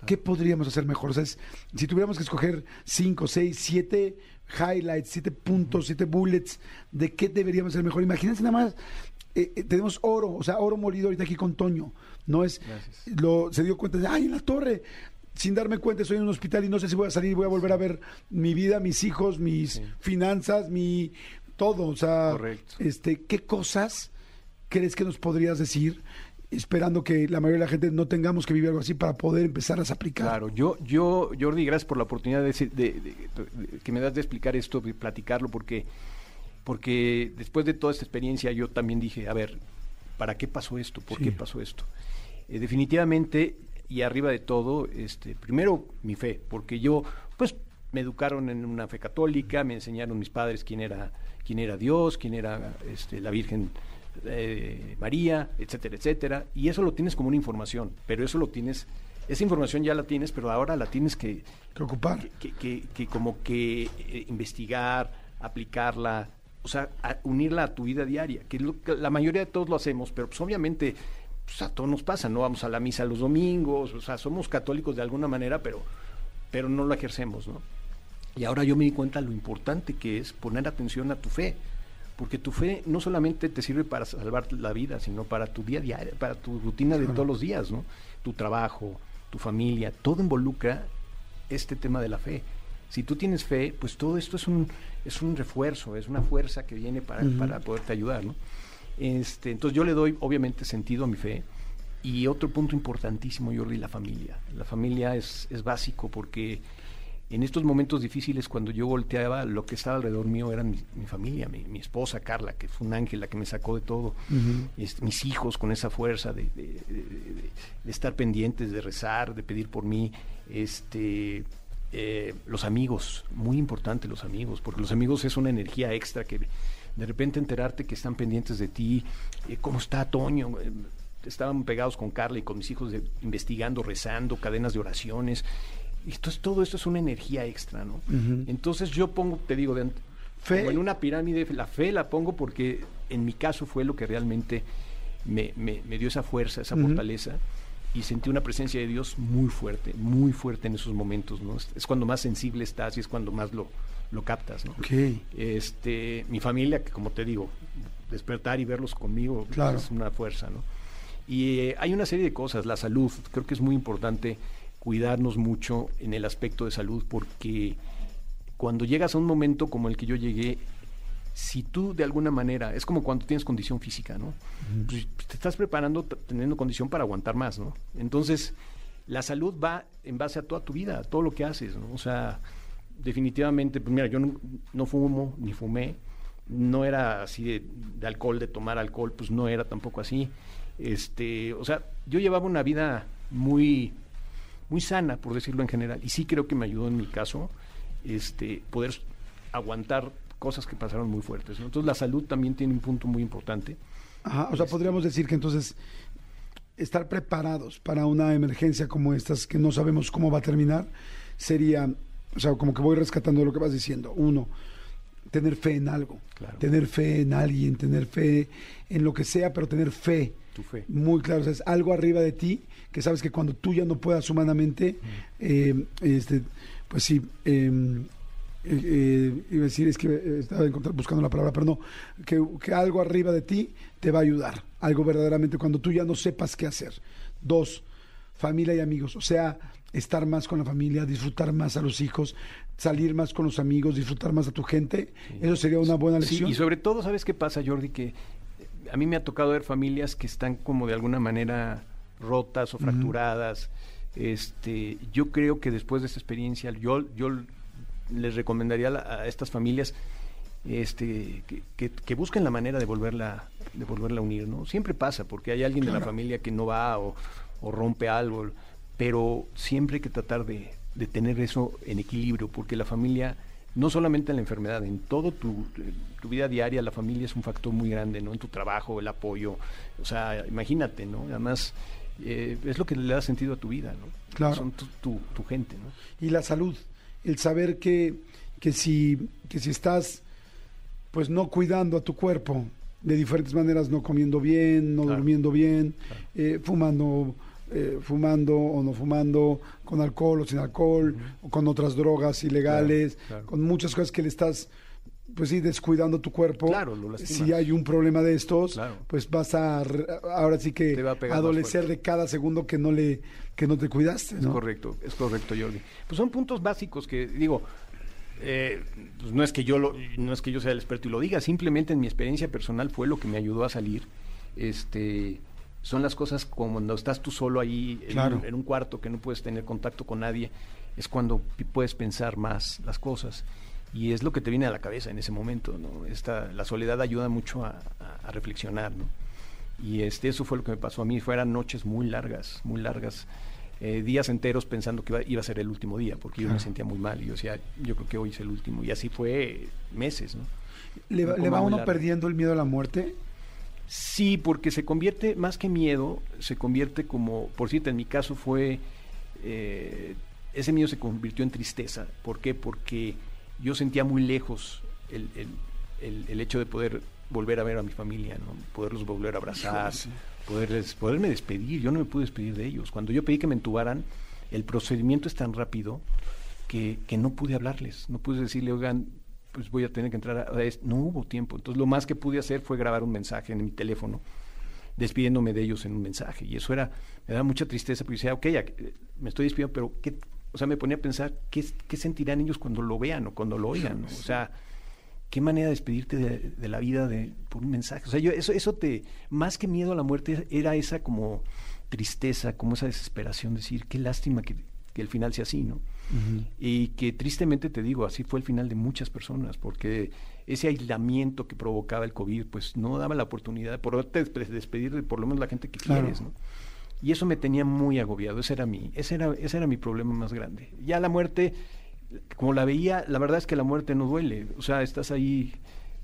¿qué podríamos hacer mejor? O sea, es- si tuviéramos que escoger cinco, seis, siete highlights, siete puntos, siete bullets, ¿de qué deberíamos hacer mejor? Imagínense nada más, eh, eh, tenemos oro, o sea, oro molido ahorita aquí con Toño. No es, Gracias. lo, se dio cuenta de, ay, en la torre, sin darme cuenta, estoy en un hospital y no sé si voy a salir y voy a volver a ver mi vida, mis hijos, mis Sí. finanzas, mi todo. O sea, Correcto. este, ¿qué cosas crees que nos podrías decir? Esperando que la mayoría de la gente no tengamos que vivir algo así para poder empezarlas a aplicar. Claro, yo, yo, Jordi, gracias por la oportunidad de, de- de- de- que me das de explicar esto, de platicarlo, porque, porque después de toda esta experiencia yo también dije, a ver, ¿para qué pasó esto? ¿Por Sí. qué pasó esto? Eh, definitivamente, y arriba de todo, este, primero mi fe, porque yo, pues, me educaron en una fe católica, me enseñaron mis padres quién era, quién era Dios, quién era este, la Virgen eh, María, etcétera, etcétera. Y eso lo tienes como una información, pero eso lo tienes, esa información ya la tienes, pero ahora la tienes que, Que ocupar. que, que- que como que eh, investigar, aplicarla, o sea, a- unirla a tu vida diaria, que, lo que la mayoría de todos lo hacemos, pero pues obviamente pues, a todos nos pasa, no vamos a la misa los domingos, o sea, somos católicos de alguna manera, pero, pero no lo ejercemos, ¿no? Y ahora yo me di cuenta lo importante que es poner atención a tu fe, porque tu fe no solamente te sirve para salvar la vida, sino para tu día a día, para tu rutina de todos los días, ¿no? Tu trabajo, tu familia, todo involucra este tema de la fe. Si tú tienes fe, pues todo esto es un, es un refuerzo, es una fuerza que viene para, Ujú. para poderte ayudar, ¿no? Este, entonces yo le doy obviamente sentido a mi fe. Y otro punto importantísimo, Jordi, la familia. La familia es, es básico porque en estos momentos difíciles, cuando yo volteaba, lo que estaba alrededor mío era mi, mi familia, mi, mi esposa Carla, que fue un ángel la que me sacó de todo, este, mis hijos con esa fuerza de- de- de estar pendientes, de rezar, de pedir por mí, este, eh, los amigos, muy importante los amigos, porque los amigos es una energía extra que de repente enterarte que están pendientes de ti, eh, cómo está Toño, Eh, estaban pegados con Carla y con mis hijos de- investigando, rezando, cadenas de oraciones. Entonces todo esto es una energía extra, ¿no? Entonces yo pongo, te digo, de Fe. como en una pirámide, la fe la pongo porque en mi caso fue lo que realmente me, me- me dio esa fuerza, esa fortaleza y sentí una presencia de Dios muy fuerte, muy fuerte en esos momentos, ¿no? Es, cuando más sensible estás y es cuando más lo, lo captas, ¿no? Ok. Este, mi familia, que como te digo, despertar y verlos conmigo Claro. es una fuerza, ¿no? Y eh, hay una serie de cosas, la salud, creo que es muy importante cuidarnos mucho en el aspecto de salud porque cuando llegas a un momento como el que yo llegué, si tú de alguna manera, es como cuando tienes condición física, ¿no? Pues, te estás preparando teniendo condición para aguantar más, ¿no? Entonces, la salud va en base a toda tu vida, a todo lo que haces, ¿no? O sea, definitivamente, pues mira, yo no, no fumo ni fumé, no era así de, de alcohol, de tomar alcohol, pues no era tampoco así. Este, o sea, yo llevaba una vida muy, muy sana, por decirlo en general, y sí creo que me ayudó en mi caso, este, poder aguantar cosas que pasaron muy fuertes. ¿no? Entonces la salud también tiene un punto muy importante. Ajá, o sea, podríamos decir que entonces estar preparados para una emergencia como estas que no sabemos cómo va a terminar sería, o sea, como que voy rescatando lo que vas diciendo. Uno, tener fe en algo, Claro. tener fe en alguien, tener fe en lo que sea, pero tener fe. Tu fe. Muy claro, o sea, es algo arriba de ti que sabes que cuando tú ya no puedas humanamente, eh, este, pues sí, eh, eh, iba a decir, es que eh, estaba buscando la palabra, pero no, que, que algo arriba de ti te va a ayudar, algo verdaderamente cuando tú ya no sepas qué hacer. Dos, familia y amigos, o sea, estar más con la familia, disfrutar más a los hijos, salir más con los amigos, disfrutar más a tu gente, eso sería una buena Sí, lección. y sobre todo, ¿sabes qué pasa, Jordi? Que eh, a mí me ha tocado ver familias que están como de alguna manera rotas o fracturadas. Este, yo creo que después de esta experiencia, yo, yo les recomendaría a, estas familias este, que, que- que busquen la manera de volverla, de volverla a unir, ¿no? Siempre pasa, porque hay alguien de la familia que no va o, o rompe algo, pero siempre hay que tratar de, de tener eso en equilibrio, porque la familia, no solamente en la enfermedad, en todo tu, tu vida diaria, la familia es un factor muy grande, ¿no? En tu trabajo, el apoyo, o sea, imagínate, ¿no? Además, eh, es lo que le da sentido a tu vida, ¿no? Claro. Son tu, tu- tu gente, ¿no? y la salud, el saber que, que, si, que si estás pues no cuidando a tu cuerpo de diferentes maneras, no comiendo bien, no Claro. durmiendo bien, eh, fumando, eh, fumando o no fumando, con alcohol o sin alcohol, o con otras drogas ilegales, claro. con muchas cosas que le estás pues sí, descuidando tu cuerpo. Claro, lo si hay un problema de estos, Claro. pues vas a ahora sí que va a adolecer de cada segundo que no le que no te cuidaste, Es correcto, es correcto, Jordi. Pues son puntos básicos que digo, eh, pues no es que yo lo, no es que yo sea el experto y lo diga, simplemente en mi experiencia personal fue lo que me ayudó a salir. Este, son las cosas como cuando estás tú solo ahí en, Claro. un, en un cuarto que no puedes tener contacto con nadie, es cuando puedes pensar más las cosas. Y es lo que te viene a la cabeza en ese momento, ¿no? Esta, la soledad ayuda mucho a, a- a reflexionar, ¿no? Y este, eso fue lo que me pasó a mí. Fueran noches muy largas, muy largas. eh, días enteros pensando que iba, iba a ser el último día, porque yo me sentía muy mal. Y yo decía, yo creo que hoy es el último. Y así fue meses, ¿no? ¿Le, va- le va uno perdiendo el miedo a la muerte? Sí, porque se convierte, más que miedo, se convierte como, por cierto, en mi caso fue, eh, ese miedo se convirtió en tristeza. ¿Por qué? Porque yo sentía muy lejos el, el- el- el hecho de poder volver a ver a mi familia, ¿no? poderlos volver a abrazar, sí. poderles, poderme despedir. Yo no me pude despedir de ellos. Cuando yo pedí que me entubaran, el procedimiento es tan rápido que, que no pude hablarles, no pude decirle, oigan, pues voy a tener que entrar a, a esto". No hubo tiempo. Entonces lo más que pude hacer fue grabar un mensaje en mi teléfono, despidiéndome de ellos en un mensaje. Y eso era, me daba mucha tristeza porque decía, ok, ya, eh, me estoy despidiendo, pero ¿qué? O sea, me ponía a pensar, ¿qué, qué sentirán ellos cuando lo vean o cuando lo oigan? ¿no? O sea, qué manera de despedirte de, de la vida de, por un mensaje. O sea, yo, eso, eso te, más que miedo a la muerte, era esa como tristeza, como esa desesperación, decir, qué lástima que, que el final sea así, ¿no? Y que tristemente te digo, así fue el final de muchas personas, porque ese aislamiento que provocaba el COVID, pues no daba la oportunidad de poderte despedir de por lo menos la gente que Claro. quieres, ¿no? Y eso me tenía muy agobiado, ese era mi, ese era, ese era mi problema más grande. Ya la muerte, como la veía, la verdad es que la muerte no duele, o sea, estás ahí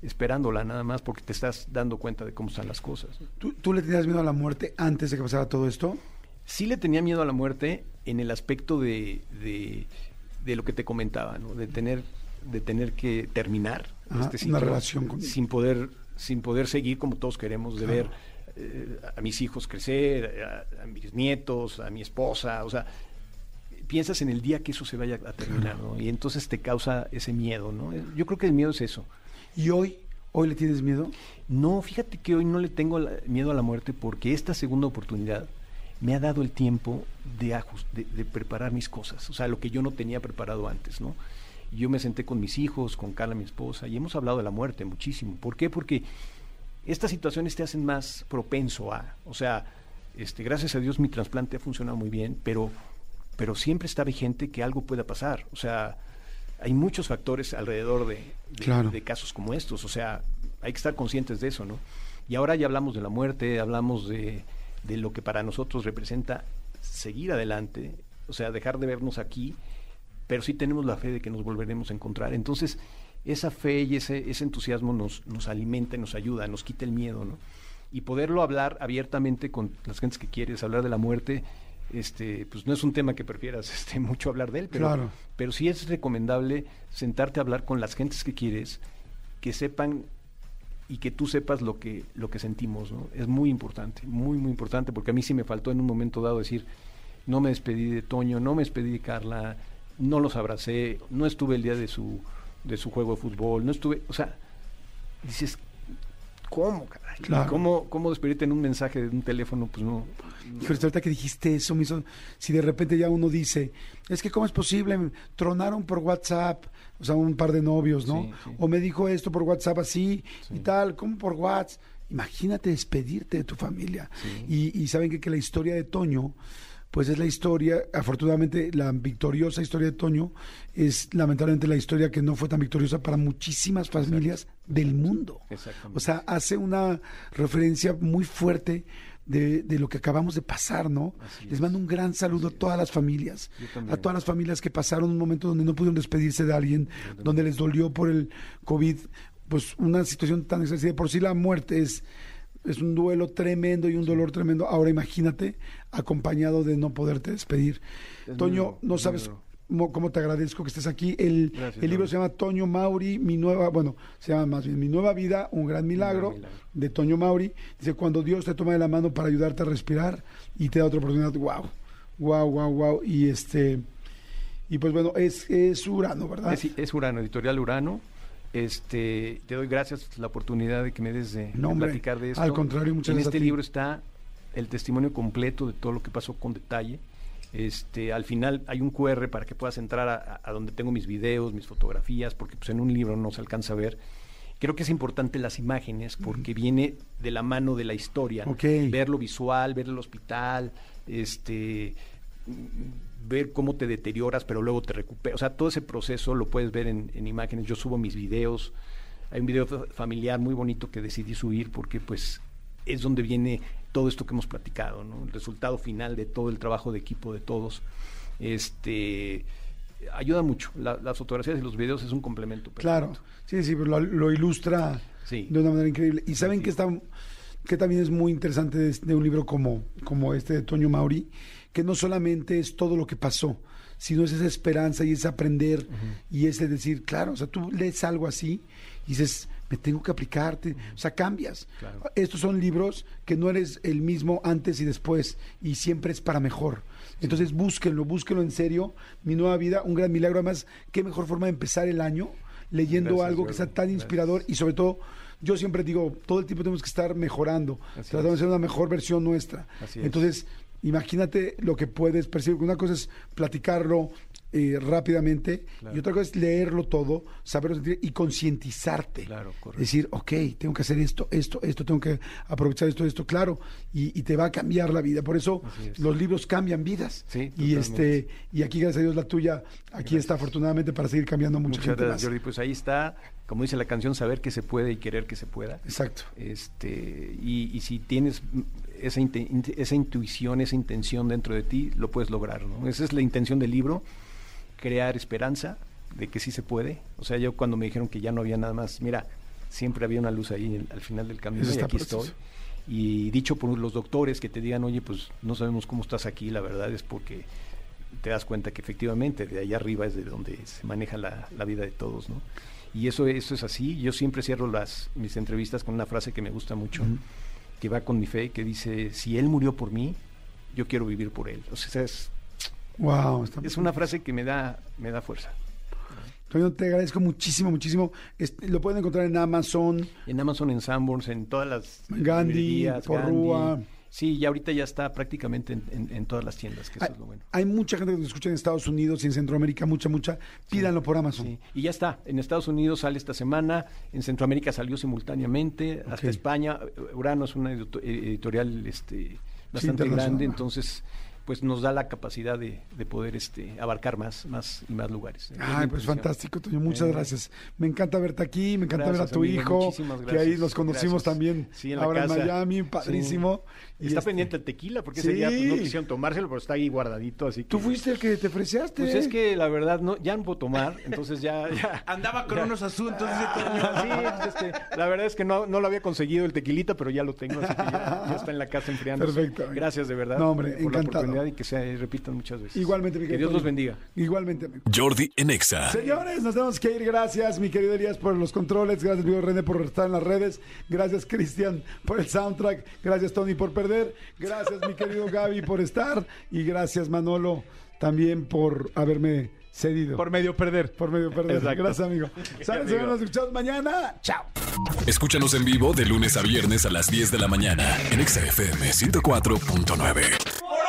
esperándola nada más porque te estás dando cuenta de cómo están las cosas. ¿Tú, tú le tenías miedo a la muerte antes de que pasara todo esto? sí le tenía miedo a la muerte en el aspecto de, de, de lo que te comentaba, ¿no? de tener de tener que terminar Ajá, este una ciclo relación con- sin poder sin poder seguir como todos queremos de ver eh, a mis hijos crecer, a, a mis nietos, a mi esposa, o sea, piensas en el día que eso se vaya a terminar, ¿no? Y entonces te causa ese miedo, ¿no? Yo creo que el miedo es eso. ¿Y hoy? ¿Hoy le tienes miedo? No, fíjate que hoy no le tengo la- miedo a la muerte porque esta segunda oportunidad me ha dado el tiempo de, ajus- de, de preparar mis cosas, o sea, lo que yo no tenía preparado antes, ¿no? Yo me senté con mis hijos, con Carla, mi esposa, y hemos hablado de la muerte muchísimo. ¿Por qué? Porque estas situaciones te hacen más propenso a, o sea, este, gracias a Dios mi trasplante ha funcionado muy bien, pero, pero siempre está vigente que algo pueda pasar. O sea, hay muchos factores alrededor de, de- Claro. de casos como estos. O sea, hay que estar conscientes de eso, ¿no? Y ahora ya hablamos de la muerte, hablamos de, de lo que para nosotros representa seguir adelante, o sea, dejar de vernos aquí, pero sí tenemos la fe de que nos volveremos a encontrar. Entonces, esa fe y ese, ese entusiasmo nos, nos alimenta y nos ayuda, nos quita el miedo, ¿no? Y poderlo hablar abiertamente con las gentes que quieres, hablar de la muerte, este, pues no es un tema que prefieras este, mucho hablar de él, pero, Claro. pero sí es recomendable sentarte a hablar con las gentes que quieres, que sepan y que tú sepas lo que, lo que sentimos, ¿no? Es muy importante, muy, muy importante, porque a mí sí me faltó en un momento dado decir, no me despedí de Toño, no me despedí de Carla, no los abracé, no estuve el día de su, de su juego de fútbol, no estuve, o sea, dices, ¿cómo, caray? Claro. ¿Cómo, ¿Cómo despedirte en un mensaje de un teléfono? Pues no. Híjole, ahorita que dijiste eso, me hizo, si de repente ya uno dice, es que cómo es posible, tronaron por WhatsApp, o sea, un par de novios, ¿no? Sí, sí. O me dijo esto por WhatsApp así y tal, ¿cómo por WhatsApp? Imagínate despedirte de tu familia. Y, y saben que, que la historia de Toño, pues es la historia, afortunadamente la victoriosa historia de Toño es lamentablemente la historia que no fue tan victoriosa para muchísimas familias del mundo. Exactamente. O sea, hace una referencia muy fuerte de, de lo que acabamos de pasar, ¿no? Así Les es. mando un gran saludo a todas las familias, a todas las familias que pasaron un momento donde no pudieron despedirse de alguien, donde les dolió por el COVID, pues una situación tan excesiva. Por sí la muerte es, es un duelo tremendo y un dolor tremendo. Ahora imagínate acompañado de no poderte despedir. Es Toño, no sabes duro. mo- cómo te agradezco que estés aquí. El, Gracias, el libro se llama Toño Mauri, mi nueva, bueno, se llama más bien Mi nueva vida, un gran milagro, milagro. de Toño Mauri. Dice, cuando Dios te toma de la mano para ayudarte a respirar y te da otra oportunidad, wow, wow, wow, wow. Y este, y pues bueno, es, es Urano, ¿verdad? Es, es Urano, editorial Urano. Este, te doy gracias la oportunidad de que me des de, de No, hombre, platicar de esto. al contrario, muchas En gracias a este ti. libro está el testimonio completo de todo lo que pasó con detalle. Este, al final hay un QR para que puedas entrar a, donde tengo mis videos, mis fotografías, porque pues, en un libro no se alcanza a ver. Creo que es importante las imágenes porque viene de la mano de la historia. Ok. Ver lo visual, ver el hospital, este, ver cómo te deterioras, pero luego te recuperas. O sea, todo ese proceso lo puedes ver en, en imágenes. Yo subo mis videos. Hay un video fa- familiar muy bonito que decidí subir porque pues es donde viene todo esto que hemos platicado, ¿no? El resultado final de todo el trabajo de equipo de todos. Este ayuda mucho. La- las fotografías y los videos es un complemento. Claro, sí, sí, pero lo, lo ilustra Sí. de una manera increíble. Y saben Sí. que está que también es muy interesante de, de un libro como, como este de Toño Mauri, que no solamente es todo lo que pasó, sino es esa esperanza y ese aprender y ese decir, claro, o sea, tú lees algo así y dices, me tengo que aplicarte, o sea, cambias. Claro. Estos son libros que no eres el mismo antes y después y siempre es para mejor. Entonces búsquenlo, búsquenlo en serio. Mi nueva vida, un gran milagro. Además, qué mejor forma de empezar el año leyendo Gracias, algo que sea tan Gracias. inspirador y sobre todo, yo siempre digo, todo el tiempo tenemos que estar mejorando, Así tratando de es. ser una mejor versión nuestra. Así es. Imagínate lo que puedes percibir. Una cosa es platicarlo eh, rápidamente Claro. y otra cosa es leerlo todo, saberlo sentir y concientizarte. Claro, correcto. Decir, ok, tengo que hacer esto, esto, esto, tengo que aprovechar esto, esto, claro, y, y te va a cambiar la vida. Por eso es. los libros cambian vidas. Sí, y este y aquí, gracias a Dios, la tuya, aquí está afortunadamente para seguir cambiando mucha Muchas gente gracias, más. Jordi. Pues ahí está, como dice la canción, saber que se puede y querer que se pueda. Exacto. Este, y, y si tienes esa, esa intuición, esa intención dentro de ti, lo puedes lograr. ¿no? Esa es la intención del libro, crear esperanza de que sí se puede. O sea, yo cuando me dijeron que ya no había nada más, mira, siempre había una luz ahí al final del camino Eso y está aquí precioso. estoy. Y dicho por los doctores que te digan, oye, pues no sabemos cómo estás aquí, la verdad es porque te das cuenta que efectivamente de allá arriba es de donde se maneja la, la vida de todos, ¿no? Y eso, eso es así. Yo siempre cierro las, mis entrevistas con una frase que me gusta mucho, que va con mi fe, que dice, si Él murió por mí, yo quiero vivir por Él. O sea, es, Wow, es una frase que me da, me da fuerza. Toño, te agradezco muchísimo, muchísimo. Este, lo pueden encontrar en Amazon. En Amazon, en Sanborns, en todas las Gandhi, Porrúa. Gandhi. Sí, y ahorita ya está prácticamente en, en- en todas las tiendas, que eso Hay, es lo bueno. hay mucha gente que nos escucha en Estados Unidos y en Centroamérica, mucha, mucha. Pídanlo por Amazon. Sí, y ya está. En Estados Unidos sale esta semana, en Centroamérica salió simultáneamente, hasta España. Urano es una edito- editorial este, bastante grande, entonces pues nos da la capacidad de, de poder este, abarcar más, más y más lugares. Ay, pues fantástico, Toño. Muchas Eh, gracias. Me encanta verte aquí, me encanta ver a tu amigo, hijo, que ahí nos conocimos gracias. también Sí, en la ahora casa. en Miami, Sí. Y está este, pendiente el tequila, porque Sí. ese día pues, no quisieron tomárselo, pero está ahí guardadito, así que... Tú fuiste el que te ofreciaste. Pues es que la verdad no, ya no puedo tomar, entonces ya... ya Andaba con unos asuntos. dice Toño. Sí, pues es que la verdad es que no, no lo había conseguido el tequilita, pero ya lo tengo, así que ya, ya está en la casa enfriando. Perfecto. Gracias de verdad No, hombre, por la encantado. oportunidad y que se repitan muchas veces. Igualmente, mi Que Dios los bendiga. Igualmente, amigo. Jordi en Exa. Señores, nos tenemos que ir. Gracias, mi querido Elías, por los controles. Gracias, mi querido René, por estar en las redes. Gracias, Cristian, por el soundtrack. Gracias, Tony, por perder. Gracias, mi querido Gaby, por estar. Y gracias, Manolo, también por haberme cedido. Por medio perder. Por medio perder. Exacto. Gracias, amigo. ¿Sabes? Amigo. Nos escuchamos mañana. Chao. Escúchanos en vivo de lunes a viernes a las 10 de la mañana en Exa FM 104.9.